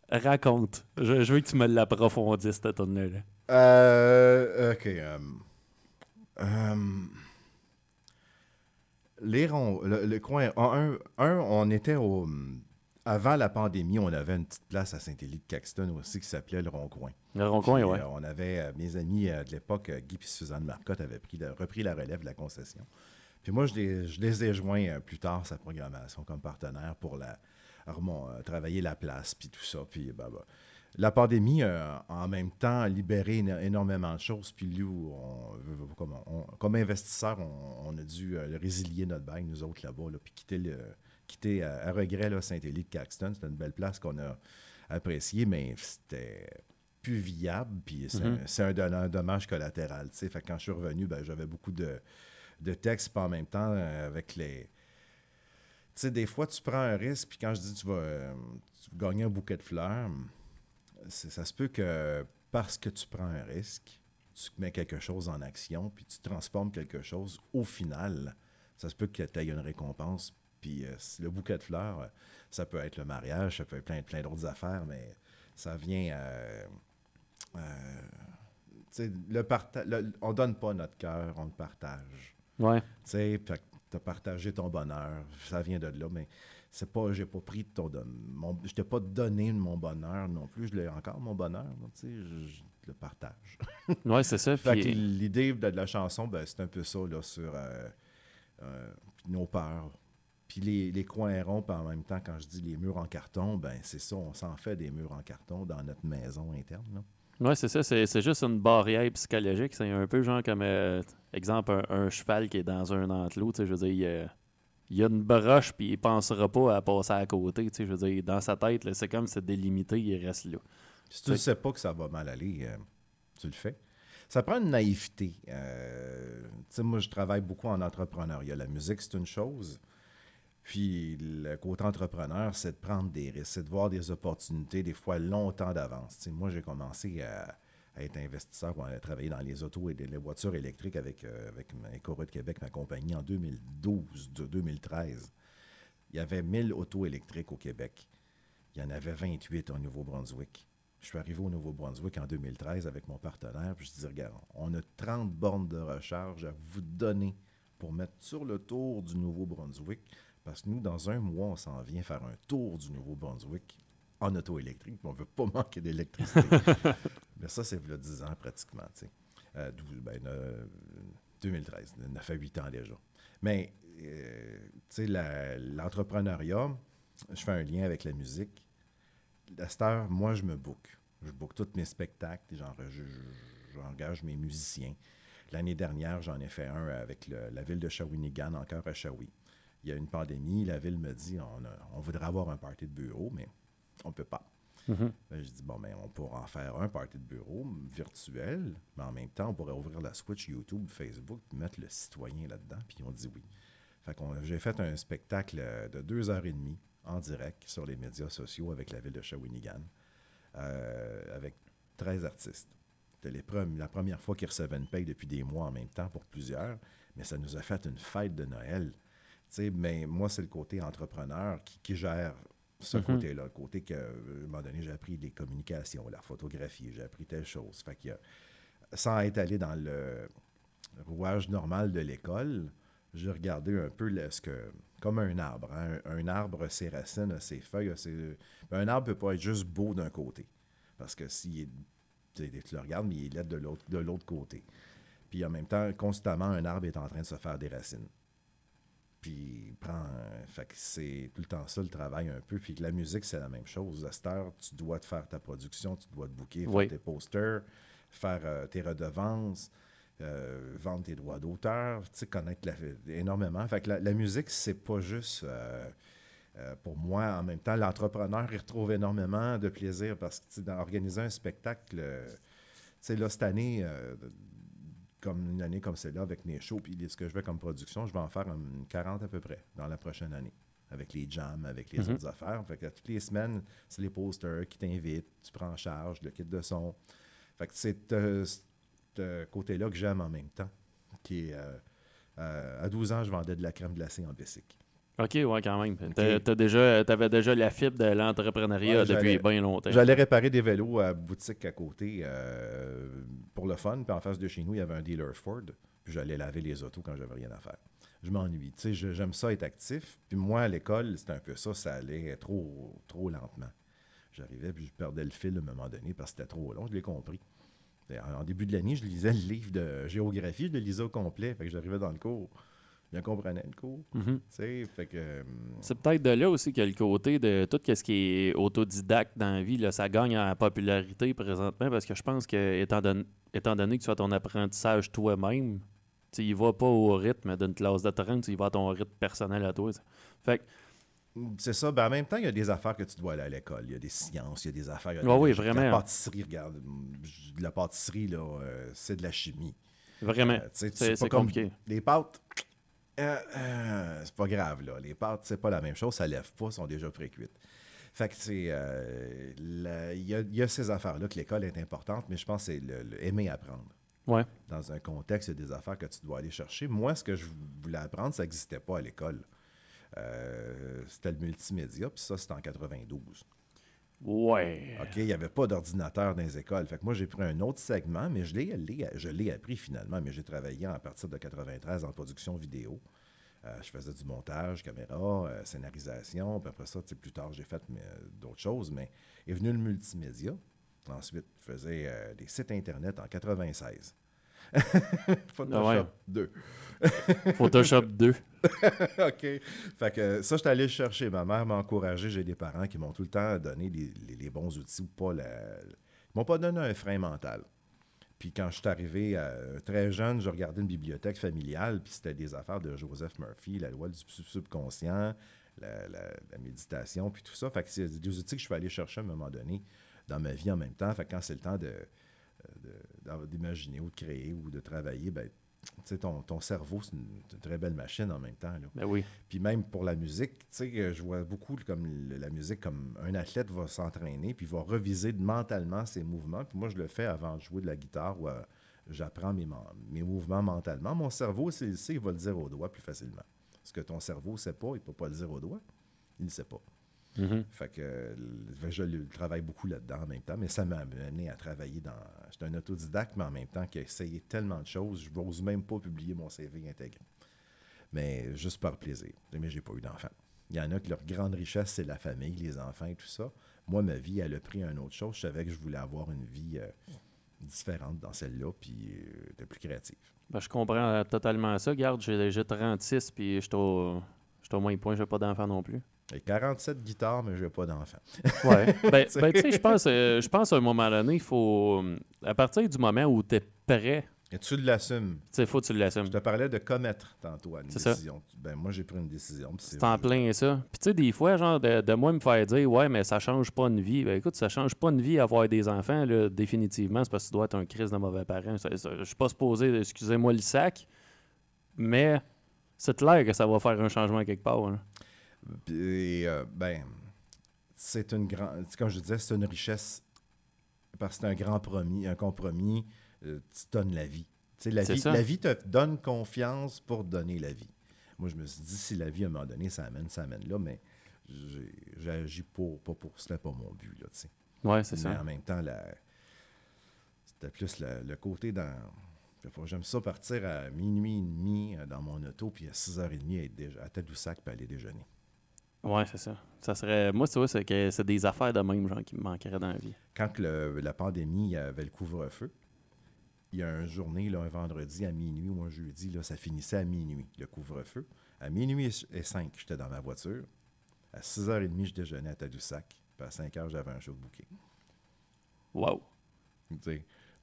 Raconte. Je, je veux que tu me l'approfondisses, cette tournée-là. Euh, ok. euh, les ronds, le, le coin. Un, un, on était au. Avant la pandémie, on avait une petite place à Saint-Élie-de-Caxton aussi qui s'appelait le Rond-Coin. Le rond-coin, ouais. euh, on avait, euh, mes amis euh, de l'époque, Guy et Suzanne Marcotte, avaient pris la- repris la relève de la concession. Puis moi, je les, je les ai joints euh, plus tard, sa programmation, comme partenaire pour la, remon- euh, travailler la place, puis tout ça. Puis ben, ben, la pandémie, euh, en même temps, a libéré éno- énormément de choses. Puis nous, on, comme, on- comme investisseurs, on, on a dû euh, résilier notre bail, nous autres, là-bas, là, puis quitter, le, quitter euh, à regret là, Saint-Élie de Caxton. C'était une belle place qu'on a appréciée, mais c'était plus viable, puis c'est un- c'est un, dommage collatéral. Fait que quand je suis revenu, ben, j'avais beaucoup de, de textes, puis en même temps, avec les. Tu sais, des fois, tu prends un risque, puis quand je dis tu vas, euh, tu vas gagner un bouquet de fleurs, ça se peut que parce que tu prends un risque, tu mets quelque chose en action, puis tu transformes quelque chose, au final, ça se peut que tu aies une récompense. Puis euh, le bouquet de fleurs, ça peut être le mariage, ça peut être plein, plein d'autres affaires, mais ça vient. euh, euh, le le- on donne pas notre cœur, on le partage. Ouais. Tu sais, fait que t'as partagé ton bonheur, ça vient de là, mais c'est pas, j'ai pas pris de ton, don- mon, je t'ai pas donné mon bonheur non plus, je l'ai encore mon bonheur, là, tu sais, je, je le partage. Ouais, c'est ça. Fait Puis, l'idée de la chanson, ben, c'est un peu ça, là, sur euh, euh, nos peurs. Puis les, les coins ronds, puis en même temps, quand je dis les murs en carton, ben c'est ça, on s'en fait des murs en carton dans notre maison interne. Là. Ouais, c'est ça. C'est juste une barrière psychologique. C'est un peu genre comme, euh, exemple, un, cheval qui est dans un enclos. Je veux dire, il a, il a une broche, puis il pensera pas à passer à côté. Je veux dire, dans sa tête, c'est comme c'est délimité, il reste là. Si tu ne sais pas que ça va mal aller, euh, tu le fais. Ça prend une naïveté. Euh, moi, je travaille beaucoup en entrepreneuriat. La musique, c'est une chose. Puis le côté entrepreneur, c'est de prendre des risques, c'est de voir des opportunités, des fois longtemps d'avance. moi, j'ai commencé à, être investisseur pour aller travailler dans les autos et les voitures électriques avec, euh, avec de Québec, ma compagnie, en 2012, 2013. Il y avait 1000 autos électriques au Québec. Il y en avait 28 au Nouveau-Brunswick. Je suis arrivé au Nouveau-Brunswick en 2013 avec mon partenaire, puis je dis regarde, on a 30 bornes de recharge à vous donner pour mettre sur le tour du Nouveau-Brunswick parce que nous, dans un mois, on s'en vient faire un tour du Nouveau-Brunswick en auto électrique. On ne veut pas manquer d'électricité. Mais ça, c'est a 10 ans pratiquement. Euh, 12, 2013, 9 à 8 ans déjà. Mais, euh, tu sais, l'entrepreneuriat, je fais un lien avec la musique. À cette heure, moi, je me book. Je book tous mes spectacles. J'engage mes musiciens. L'année dernière, j'en ai fait un avec la ville de Shawinigan, encore à Shawi il y a une pandémie, la ville me dit on, voudrait avoir un party de bureau, mais on ne peut pas. Mm-hmm. Ben, je dis bon, ben, on pourra en faire un party de bureau virtuel, mais en même temps, on pourrait ouvrir la Switch YouTube, Facebook, mettre le citoyen là-dedans, puis on dit oui. Fait j'ai fait un spectacle de deux heures et demie en direct sur les médias sociaux avec la ville de Shawinigan, euh, avec 13 artistes. C'était la première fois qu'ils recevaient une paye depuis des mois en même temps pour plusieurs, mais ça nous a fait une fête de Noël mais moi, c'est le côté entrepreneur qui, gère ce mhm. côté-là. Le côté que, à un moment donné, j'ai appris les communications, la photographie, j'ai appris telle chose. Fait que, sans être allé dans le rouage normal de l'école, j'ai regardé un peu ce que, comme un arbre. Hein. Un, arbre ses racines, ses feuilles. un arbre ne peut pas être juste beau d'un côté. Parce que si tu le regardes, mais il est de l'autre côté. Puis en même temps, constamment, un arbre est en train de se faire des racines. Puis prend. Fait que c'est tout le temps ça le travail un peu. Puis la musique, c'est la même chose. À cette heure, tu dois te faire ta production, tu dois te booker, faire tes posters, faire euh, tes redevances, euh, vendre tes droits d'auteur, connaître énormément. Fait que la, musique, c'est pas juste. Euh, pour moi, en même temps, l'entrepreneur, il retrouve énormément de plaisir parce que d'organiser un spectacle, tu sais, là, cette année, comme une année comme celle-là avec mes shows, puis ce que je fais comme production, je vais en faire une 40 à peu près dans la prochaine année. Avec les jams, avec les mhm. autres affaires. Fait que toutes les semaines, c'est les posters qui t'invitent, tu prends en charge le kit de son. Fait que c'est euh, ce côté-là que j'aime en même temps. Qui est, euh, euh, à 12 ans, je vendais de la crème glacée en bicycle. OK, ouais, quand même. Tu déjà, avais déjà la fibre de l'entrepreneuriat depuis bien longtemps. J'allais réparer des vélos à boutique à côté euh, pour le fun. Puis en face de chez nous, il y avait un dealer Ford. Puis j'allais laver les autos quand j'avais rien à faire. Je m'ennuie. Tu sais, j'aime ça être actif. Puis moi, à l'école, c'était un peu ça. Ça allait trop, trop lentement. J'arrivais, puis je perdais le fil à un moment donné parce que c'était trop long. Je l'ai compris. En début de l'année, je lisais le livre de géographie, je le lisais au complet. Fait que j'arrivais dans le cours bien comprenait le cours. Mhm. Euh, c'est peut-être de là aussi que le côté de tout ce qui est autodidacte dans la vie, là, ça gagne en popularité présentement parce que je pense que étant, étant donné que tu fais ton apprentissage toi-même, tu y vas pas au rythme d'une classe de 30, tu y vas à ton rythme personnel à toi. Fait c'est ça. Ben, en même temps, il y a des affaires que tu dois aller à l'école. Il y a des sciences, il y a des affaires. oui, vraiment. La pâtisserie, regarde. La pâtisserie, là, euh, c'est de la chimie. Vraiment. Euh, c'est compliqué. les pâtes, euh, euh, c'est pas grave, là. Les pâtes, c'est pas la même chose. Ça lève pas, sont déjà pré-cuites. Fait que c'est. Euh, il y, a ces affaires-là que l'école est importante, mais je pense que c'est le, aimer apprendre. Ouais. Dans un contexte, des affaires que tu dois aller chercher. Moi, ce que je voulais apprendre, ça n'existait pas à l'école. c'était le multimédia, puis ça, c'était en 92. Ouais. OK, il n'y avait pas d'ordinateur dans les écoles. Fait que moi, j'ai pris un autre segment, mais je l'ai, je l'ai appris finalement, mais j'ai travaillé à partir de 93 en production vidéo. Euh, je faisais du montage, caméra, euh, scénarisation. Puis après ça, plus tard, j'ai fait d'autres choses, mais est venu le multimédia. Ensuite, je faisais des sites Internet en 96. Photoshop 2. Photoshop 2. OK. Fait que ça, je suis allé chercher. Ma mère m'a encouragé. J'ai des parents qui m'ont tout le temps donné les, bons outils ou pas. La... Ils m'ont pas donné un frein mental. Puis quand je suis arrivé euh, très jeune, je regardais une bibliothèque familiale, puis c'était des affaires de Joseph Murphy, la loi du subconscient, la, méditation, puis tout ça. Fait que c'est des outils que je suis allé chercher à un moment donné dans ma vie en même temps. Fait que quand c'est le temps de, d'imaginer ou de créer ou de travailler, ben, ton, ton cerveau, c'est une, très belle machine en même temps. Là. Ben oui. Puis même pour la musique, je vois beaucoup comme la musique comme un athlète va s'entraîner, puis va reviser mentalement ses mouvements. Puis moi, je le fais avant de jouer de la guitare ou j'apprends mes, mes mouvements mentalement. Mon cerveau, c'est il va le dire au doigt plus facilement. Ce que ton cerveau ne sait pas, il ne peut pas le dire au doigt. Il ne sait pas. Mm-hmm. Fait que je travaille beaucoup là-dedans en même temps, mais ça m'a amené à travailler dans. J'étais un autodidacte, mais en même temps qui a essayé tellement de choses, je n'ose même pas publier mon CV intégré. Mais juste par plaisir. Mais j'ai pas eu d'enfants. Il y en a que leur grande richesse, c'est la famille, les enfants et tout ça. Moi, ma vie, elle a pris un autre chose. Je savais que je voulais avoir une vie euh, différente dans celle-là, puis euh, de plus créative. Ben, je comprends euh, totalement ça. Garde, j'ai 36, puis je suis au, au moins point, je n'ai pas d'enfants non plus. J'ai 47 guitares, mais je n'ai pas d'enfants. ouais. Ben, ben tu sais, je pense, euh, je pense à un moment donné, il faut. À partir du moment où tu es prêt. Et tu l'assumes. Tu sais, faut que tu l'assumes. Je te parlais de commettre tantôt une décision. Ben, moi, j'ai pris une décision. C'est en plein ça. Puis, tu sais, des fois, genre, de, moi me faire dire, ouais, mais ça change pas une vie. Ben, écoute, ça change pas une vie avoir des enfants, là, définitivement. C'est parce que tu dois être un crise de mauvais parent. Je suis pas supposé, excusez-moi le sac, mais c'est clair que ça va faire un changement quelque part. Et, euh, ben, c'est une grande. Comme je disais, c'est une richesse parce que c'est un grand promis, un compromis. Euh, tu donnes la vie. la vie, la vie te donne confiance pour donner la vie. Moi, je me suis dit, si la vie, à un moment donné, ça amène, ça amène là, mais j'agis pour, pas pour. Ce n'est pas mon but, là, Ouais, c'est ça. Mais en même temps, c'était plus le côté dans J'aime ça partir à minuit et demi euh, dans mon auto, puis à 6h30 être déjà à Tadoussac pour aller déjeuner. Ouais, c'est ça. Ça serait. Moi, tu vois, c'est que c'est des affaires de même, genre, qui me manqueraient dans la vie. Quand la pandémie, il y avait le couvre-feu, il y a une journée, là, un vendredi à minuit ou un jeudi, là, ça finissait à minuit, le couvre-feu. À minuit et 5, j'étais dans ma voiture. À 6h30, je déjeunais à Tadoussac. Puis à 5h, j'avais un show de bouquet. Wow!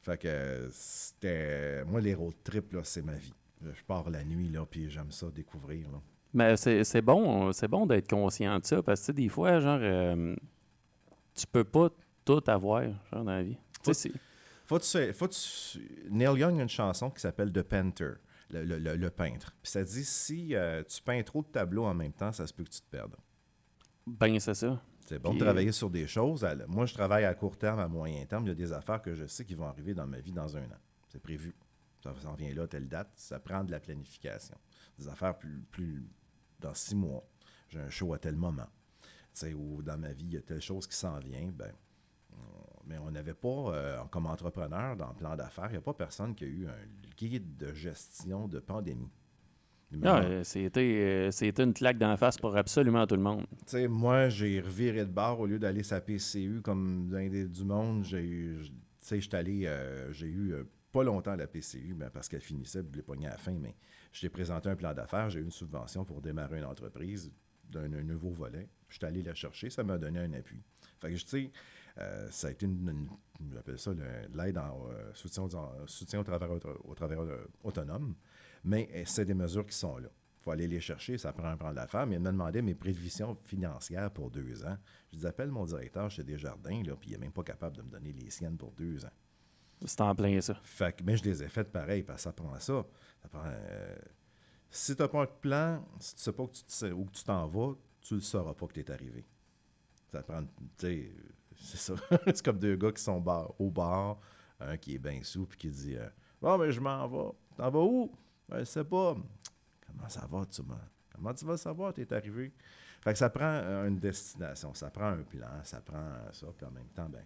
Fait que c'était. Moi, les road trips, là, c'est ma vie. Je pars la nuit, là, puis j'aime ça découvrir. Là. Mais c'est bon, c'est bon d'être conscient de ça, parce que des fois, genre, euh, tu peux pas tout avoir, genre, dans la vie. Faut, faut, tu, faut tu, Neil Young a une chanson qui s'appelle The Painter, le, le, le, peintre. Puis ça dit si euh, tu peins trop de tableaux en même temps, ça se peut que tu te perdes. Ben, c'est ça. C'est bon de travailler sur des choses. Moi, je travaille à court terme, à moyen terme. Il y a des affaires que je sais qui vont arriver dans ma vie dans un an. C'est prévu. Ça s'en vient là, telle date. Ça prend de la planification. Des affaires plus, plus dans six mois. J'ai un show à tel moment. Ou dans ma vie, il y a telle chose qui s'en vient. Ben, mais on n'avait pas, euh, comme entrepreneur, dans le plan d'affaires, il n'y a pas personne qui a eu un guide de gestion de pandémie. Ah, euh, c'était, une claque d'en face pour absolument tout le monde. sais, moi, j'ai reviré de bord au lieu d'aller sa PCU comme dans du monde. J'ai eu, allé, euh, j'ai eu euh, pas longtemps la PCU ben, parce qu'elle finissait, je l'ai pogné à la fin, mais je t'ai présenté un plan d'affaires, j'ai eu une subvention pour démarrer une entreprise d'un nouveau volet. Je suis allé la chercher, ça m'a donné un appui. Fait que, tu sais, ça a été une, j'appelle ça l'aide en soutien, soutien au travail au, travail autonome. Mais eh, c'est des mesures qui sont là. Il faut aller les chercher, ça prend un plan d'affaires. Mais il m'a demandé mes prévisions financières pour deux ans. Je dis, appelle mon directeur chez Desjardins, là, puis il n'est même pas capable de me donner les siennes pour deux ans. C'est en plein ça. Fait que, mais je les ai faites pareil, parce que ça prend ça. Euh, si tu n'as pas un plan, si tu ne sais pas où tu t'en vas, tu ne sauras pas que tu es arrivé. Ça prend, sais, c'est ça. c'est comme deux gars qui sont au bar, un qui est bien sous, puis qui dit euh, mais je m'en vais. T'en vas où je ne sais pas. Comment ça va, tu Comment tu vas savoir, tu es arrivé? Fait que ça prend euh, une destination, ça prend un plan, ça prend ça, puis en même temps, ben,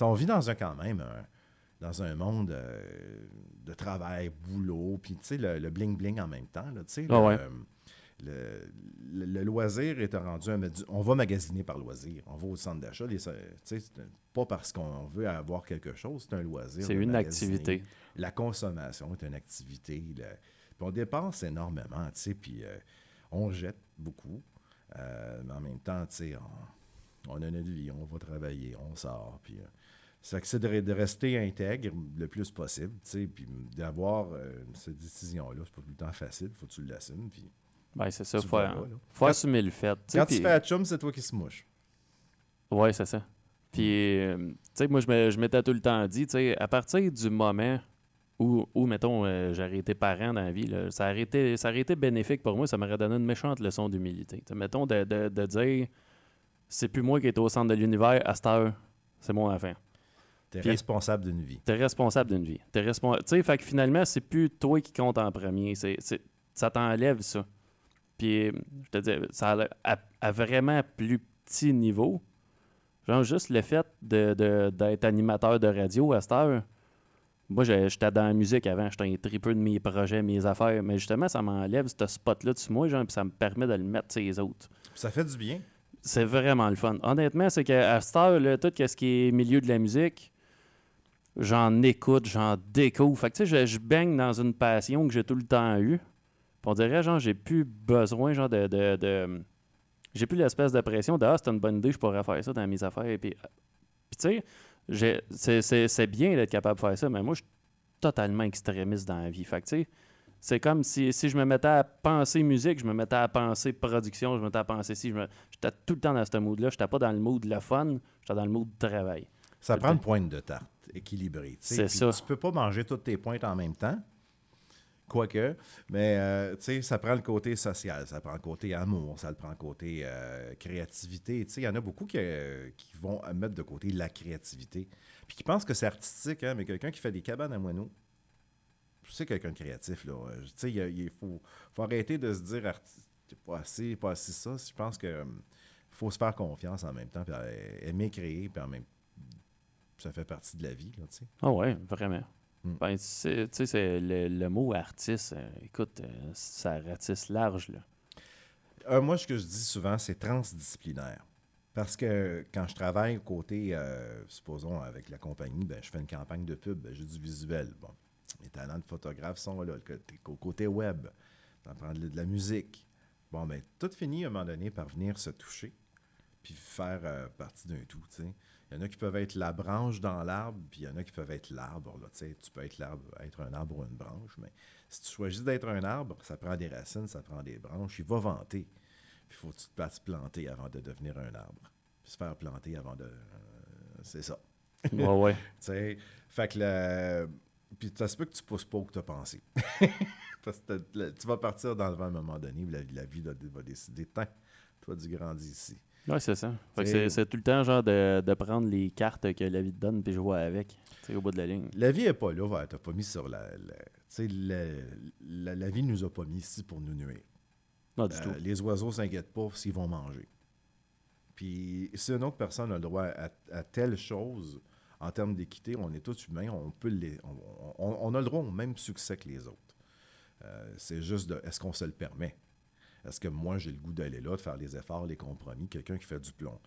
on vit dans un quand même, dans un monde euh, de travail, boulot, puis tu sais, le bling-bling en même temps, tu sais, ah le, le, loisir est rendu un, on va magasiner par loisir, on va au centre d'achat, pas parce qu'on veut avoir quelque chose, c'est un loisir. C'est une activité. La consommation est une activité. puis on dépense énormément, tu sais, puis euh, on jette beaucoup. Euh, mais en même temps, tu sais, on, a notre vie, on va travailler, on sort, puis... Euh, c'est de, rester intègre le plus possible, tu sais, puis d'avoir cette décision-là. C'est pas tout le temps facile, faut que tu l'assumes, puis... Ben, c'est ça, il faut, faut assumer le fait. Quand tu fais à chum, c'est toi qui se mouche. Oui, c'est ça. Puis, tu sais, moi, je m'étais tout le temps dit, tu sais, à partir du moment ou, ou mettons, euh, j'aurais été parent dans la vie, là, ça, aurait été, ça aurait été bénéfique pour moi, ça m'aurait donné une méchante leçon d'humilité. Mettons de, de, de dire, c'est plus moi qui est au centre de l'univers, à cette heure, c'est mon affaire. T'es responsable d'une vie. T'es responsable d'une vie. T'es respon- Tu sais, fait que finalement, c'est plus toi qui compte en premier. C'est, c'est- ça t'enlève ça. Puis, je te dis, ça a, à, à vraiment plus petit niveau, genre juste le fait de, de- d'être animateur de radio à cette heure, moi, j'étais dans la musique avant, j'étais un tripeux de mes projets, mes affaires, mais justement, ça m'enlève ce spot-là dessus moi, genre, puis ça me permet de le mettre sur les autres. Ça fait du bien. C'est vraiment le fun. Honnêtement, c'est qu'à cette heure, là, tout ce qui est milieu de la musique, j'en écoute, j'en découvre. Fait que tu sais, je, je baigne dans une passion que j'ai tout le temps eue. Puis on dirait, genre, j'ai plus besoin, genre, de. de, de- j'ai plus l'espèce de pression de Ah, c'est une bonne idée, je pourrais faire ça dans mes affaires. Puis, puis tu sais, c'est- bien d'être capable de faire ça, mais moi, je suis totalement extrémiste dans la vie. Fait que tu sais, c'est comme si, si je me mettais à penser musique, je me mettais à penser production, je me mettais à penser si, je j'étais tout le temps dans ce mood-là. J'étais pas dans le mood le fun, j'étais dans le mood travail. Ça prend une pointe de tarte sais. C'est ça. Tu peux pas manger toutes tes pointes en même temps. Quoique, mais euh, ça prend le côté social, ça prend le côté amour, ça le prend le côté euh, créativité. Il y en a beaucoup qui, euh, qui vont mettre de côté la créativité, puis qui pensent que c'est artistique, hein, mais quelqu'un qui fait des cabanes à moineaux, c'est quelqu'un de créatif. Là. Il, il faut, faut arrêter de se dire pas assez, pas assez ça. Je pense que euh, faut se faire confiance en même temps, puis aimer créer, puis en même ça fait partie de la vie, là, tu sais. Ah ouais, vraiment. Mm. Ben, tu sais, c'est le, le mot artiste, euh, écoute, euh, ça ratisse large, là. Euh, moi, ce que je dis souvent, c'est transdisciplinaire. Parce que quand je travaille côté, supposons, avec la compagnie, ben, je fais une campagne de pub, ben, j'ai du visuel. Bon, mes talents de photographe sont là. Le côté, au côté web, d'en prendre de la musique. Bon, ben, tout finit à un moment donné par venir se toucher, puis faire partie d'un tout, tu sais. Il y en a qui peuvent être la branche dans l'arbre, puis il y en a qui peuvent être l'arbre, là, tu sais. Tu peux être l'arbre, être un arbre ou une branche, mais si tu choisis d'être un arbre, ça prend des racines, ça prend des branches, il va vanter. Puis il faut que tu te planter avant de devenir un arbre. Puis se faire planter avant de... euh, c'est ça. Ouais, ouais. Tu sais, fait que le... Puis ça se peut que tu pousses pas où tu as pensé. Parce que le- tu vas partir dans le vent à un moment donné, la, la vie va, va décider, tant, toi, tu grandis ici. Ouais, c'est ça. C'est- tout le temps genre de, de prendre les cartes que la vie te donne puis jouer avec, au bout de la ligne. La vie est pas là, ouais, t'as pas mis sur la... la- la, la, la vie nous a pas mis ici pour nous nuire. Non, du Euh, tout. les oiseaux s'inquiètent pas s'ils vont manger. Puis si une autre personne a le droit à, à telle chose, en termes d'équité, on est tous humains, on peut les, on, on- on a le droit au même succès que les autres. Euh, c'est juste de, est-ce qu'on se le permet? Est-ce que moi j'ai le goût d'aller là, de faire les efforts, les compromis? Quelqu'un qui fait du plomb,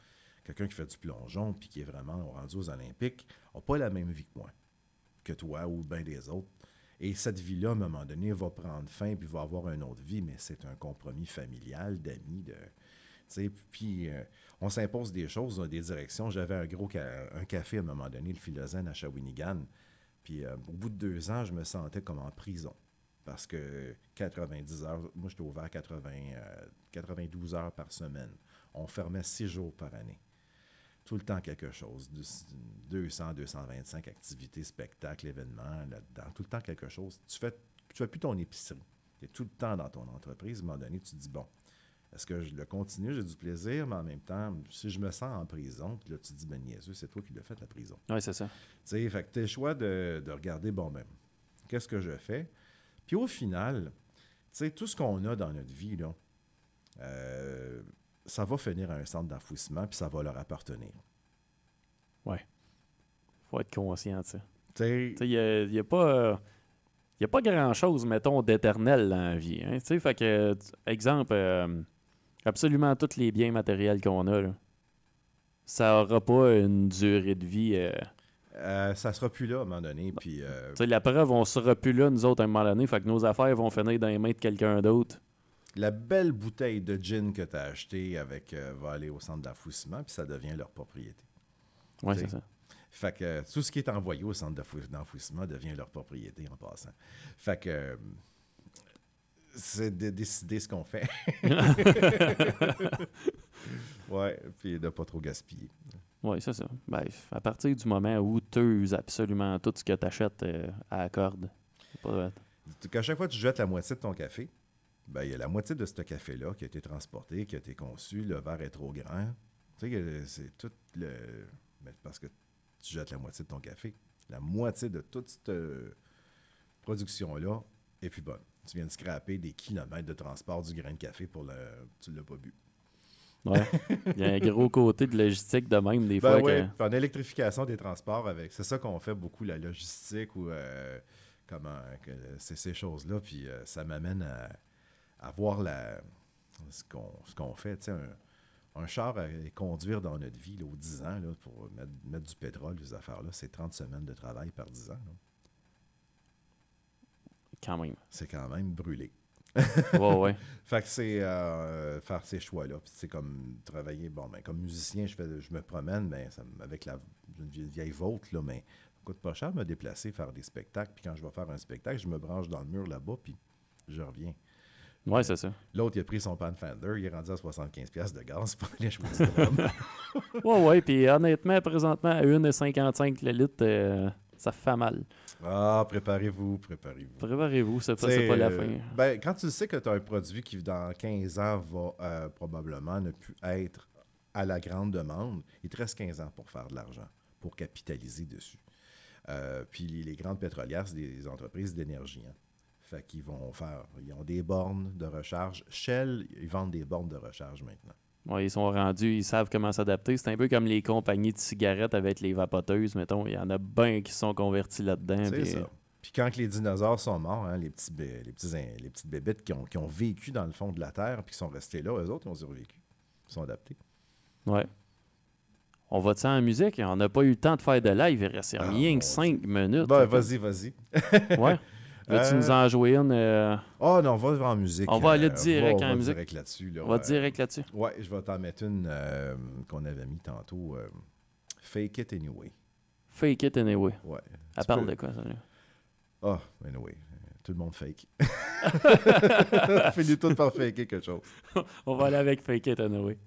quelqu'un qui fait du plongeon, puis qui est vraiment rendu aux Olympiques, n'a pas la même vie que moi, que toi ou bien des autres. Et cette vie-là, à un moment donné, va prendre fin, puis va avoir une autre vie, mais c'est un compromis familial, d'amis, de... Puis euh, on s'impose des choses, a des directions. J'avais un gros café à un moment donné, le Philosène à Shawinigan. Puis euh, au bout de deux ans, je me sentais comme en prison. Parce que 90 heures, moi j'étais ouvert 80, euh, 92 heures par semaine. On fermait six jours par année. Tout le temps quelque chose. Du- 200, 225 activités, spectacles, événements, là-dedans. Tout le temps quelque chose. Tu fais, tu fais plus ton épicerie. Tu es tout le temps dans ton entreprise. À un moment donné, tu te dis, bon, est-ce que je le continue, j'ai du plaisir, mais en même temps, si je me sens en prison, puis là, tu te dis, ben niaiseux, c'est toi qui l'as fait, la prison. Ouais, c'est ça. Tu sais, fait que le choix de, de regarder, bon, ben, qu'est-ce que je fais? Puis au final, tu sais, tout ce qu'on a dans notre vie, là, euh, ça va finir à un centre d'enfouissement, puis ça va leur appartenir. Faut être conscient de ça. Tu sais, il n'y a, pas. y a pas grand-chose, mettons, d'éternel dans la vie. Hein? Tu fait que, exemple, euh, absolument tous les biens matériels qu'on a, là, ça aura pas une durée de vie. Euh, ça sera plus là à un moment donné, puis euh, tu sais, la preuve, on sera plus là, nous autres, à un moment donné, fait que nos affaires vont finir dans les mains de quelqu'un d'autre. la belle bouteille de gin que tu as achetée avec, euh, va aller au centre d'enfouissement, puis ça devient leur propriété. Sais. c'est ça. Fait que euh, tout ce qui est envoyé au centre d'enfou- d'enfouissement devient leur propriété en passant. Fait que c'est de décider ce qu'on fait. ouais, puis de pas trop gaspiller. Oui, c'est ça. Ben, à partir du moment où tu uses absolument tout ce que tu achètes à la corde, pas Qu'à chaque fois que tu jettes la moitié de ton café, ben, il y a la moitié de ce café-là qui a été transporté, qui a été conçu, le verre est trop grand. Tu sais, c'est tout le. Ben, parce que tu jettes la moitié de ton café. La moitié de toute cette production-là est plus bonne. Tu viens de scraper des kilomètres de transport du grain de café pour le. Tu l'as pas bu. Ouais. Il y a un gros côté de logistique de même, des ben fois. Que... en électrification des transports, avec c'est ça qu'on fait beaucoup, la logistique ou euh, comment c'est ces choses-là. Puis euh, ça m'amène à, à, voir la, ce qu'on fait. Tu sais, un, un, char à conduire dans notre vie là, aux 10 ans là, pour mettre, mettre, du pétrole, des affaires-là, c'est 30 semaines de travail par 10 ans. Là. Quand même. C'est quand même brûlé. Ouais, ouais. fait que c'est euh, faire ces choix-là. C'est comme travailler, bon, ben, comme musicien, je, fais, je me promène, ben, ça, avec la une vieille vôtre, là, mais ça coûte pas cher de me déplacer, faire des spectacles. Puis quand je vais faire un spectacle, je me branche dans le mur là-bas, puis je reviens. Ouais, c'est ça. L'autre, il a pris son pan Fender, il est rendu à 75$ de gaz pour aller jouer ouais, ouais, puis honnêtement, présentement, à 1,55 le litre, euh, ça fait mal. Ah, préparez-vous, préparez-vous. Préparez-vous, c'est pas, pas la fin. Ben, quand tu sais que tu as un produit qui, dans 15 ans, va euh, probablement ne plus être à la grande demande, il te reste 15 ans pour faire de l'argent, pour capitaliser dessus. Euh, puis les, grandes pétrolières, c'est des entreprises d'énergie. Hein. Fait qu'ils vont faire, ils ont des bornes de recharge. Shell, ils vendent des bornes de recharge maintenant. Ouais, ils sont rendus, ils savent comment s'adapter. C'est un peu comme les compagnies de cigarettes avec les vapoteuses, mettons. Il y en a bien qui sont convertis là-dedans. C'est ça. Puis quand les dinosaures sont morts, hein, les, petits, les, petits, les petites bébêtes qui ont, qui ont, vécu dans le fond de la Terre puis qui sont restés là, eux autres, ils ont survécu. Ils sont adaptés. Ouais. On va te en musique? On n'a pas eu le temps de faire de live. Il reste ah, rien que cinq minutes. Ben, vas-y, vas-y. ouais. Veux-tu nous en jouer une? Euh... Oh non, on va en musique. On va aller direct en musique. Direct là-dessus, là. On va direct là-dessus. Ouais, je vais t'en mettre une euh, qu'on avait mis tantôt. Euh, Fake It Anyway. Fake It Anyway. Ouais. Elle parle de quoi, ça? Ah, oh, anyway. Tout le monde fake. Finis tout par faker quelque chose. on va aller avec Fake It Anyway.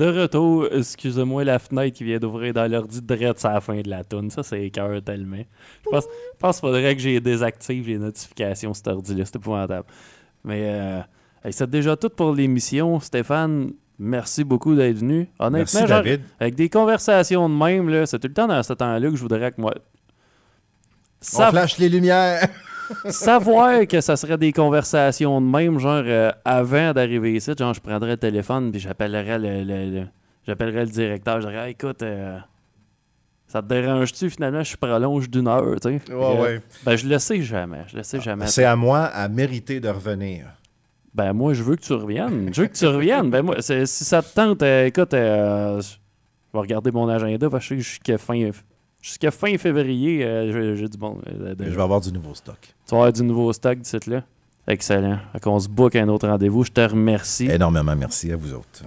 De retour, excusez-moi la fenêtre qui vient d'ouvrir dans l'ordi direct à la fin de la tune. Ça, c'est écœur tellement. Je pense, je pense qu'il faudrait que j'ai désactive les notifications cet ordi-là. C'est épouvantable. Mais euh, hey, c'est déjà tout pour l'émission. Stéphane, merci beaucoup d'être venu. Honnêtement, Merci, genre, David. avec des conversations de même, c'est tout le temps dans ce temps-là que je voudrais que moi. On flash les lumières. savoir que ça serait des conversations de même, genre euh, avant d'arriver ici, genre je prendrais le téléphone puis j'appellerais le, le- le- j'appellerais le directeur, je dirais Hey, écoute, euh, ça te dérange-tu finalement je prolonge d'une heure, tu sais? Ouais, Euh, ouais. Ben je le sais jamais, je le sais jamais. C'est à moi à mériter de revenir. Ben moi je veux que tu reviennes, je veux que tu reviennes. Ben moi c'est- si ça te tente, euh, écoute, euh, je vais regarder mon agenda parce que je sais que fin jusqu'à fin février, euh, j'ai- du bon. euh, Je vais avoir du nouveau stock. Tu vas avoir du nouveau stock d'ici là. Excellent. Fait qu'on se book un autre rendez-vous. Je te remercie. Énormément merci à vous autres.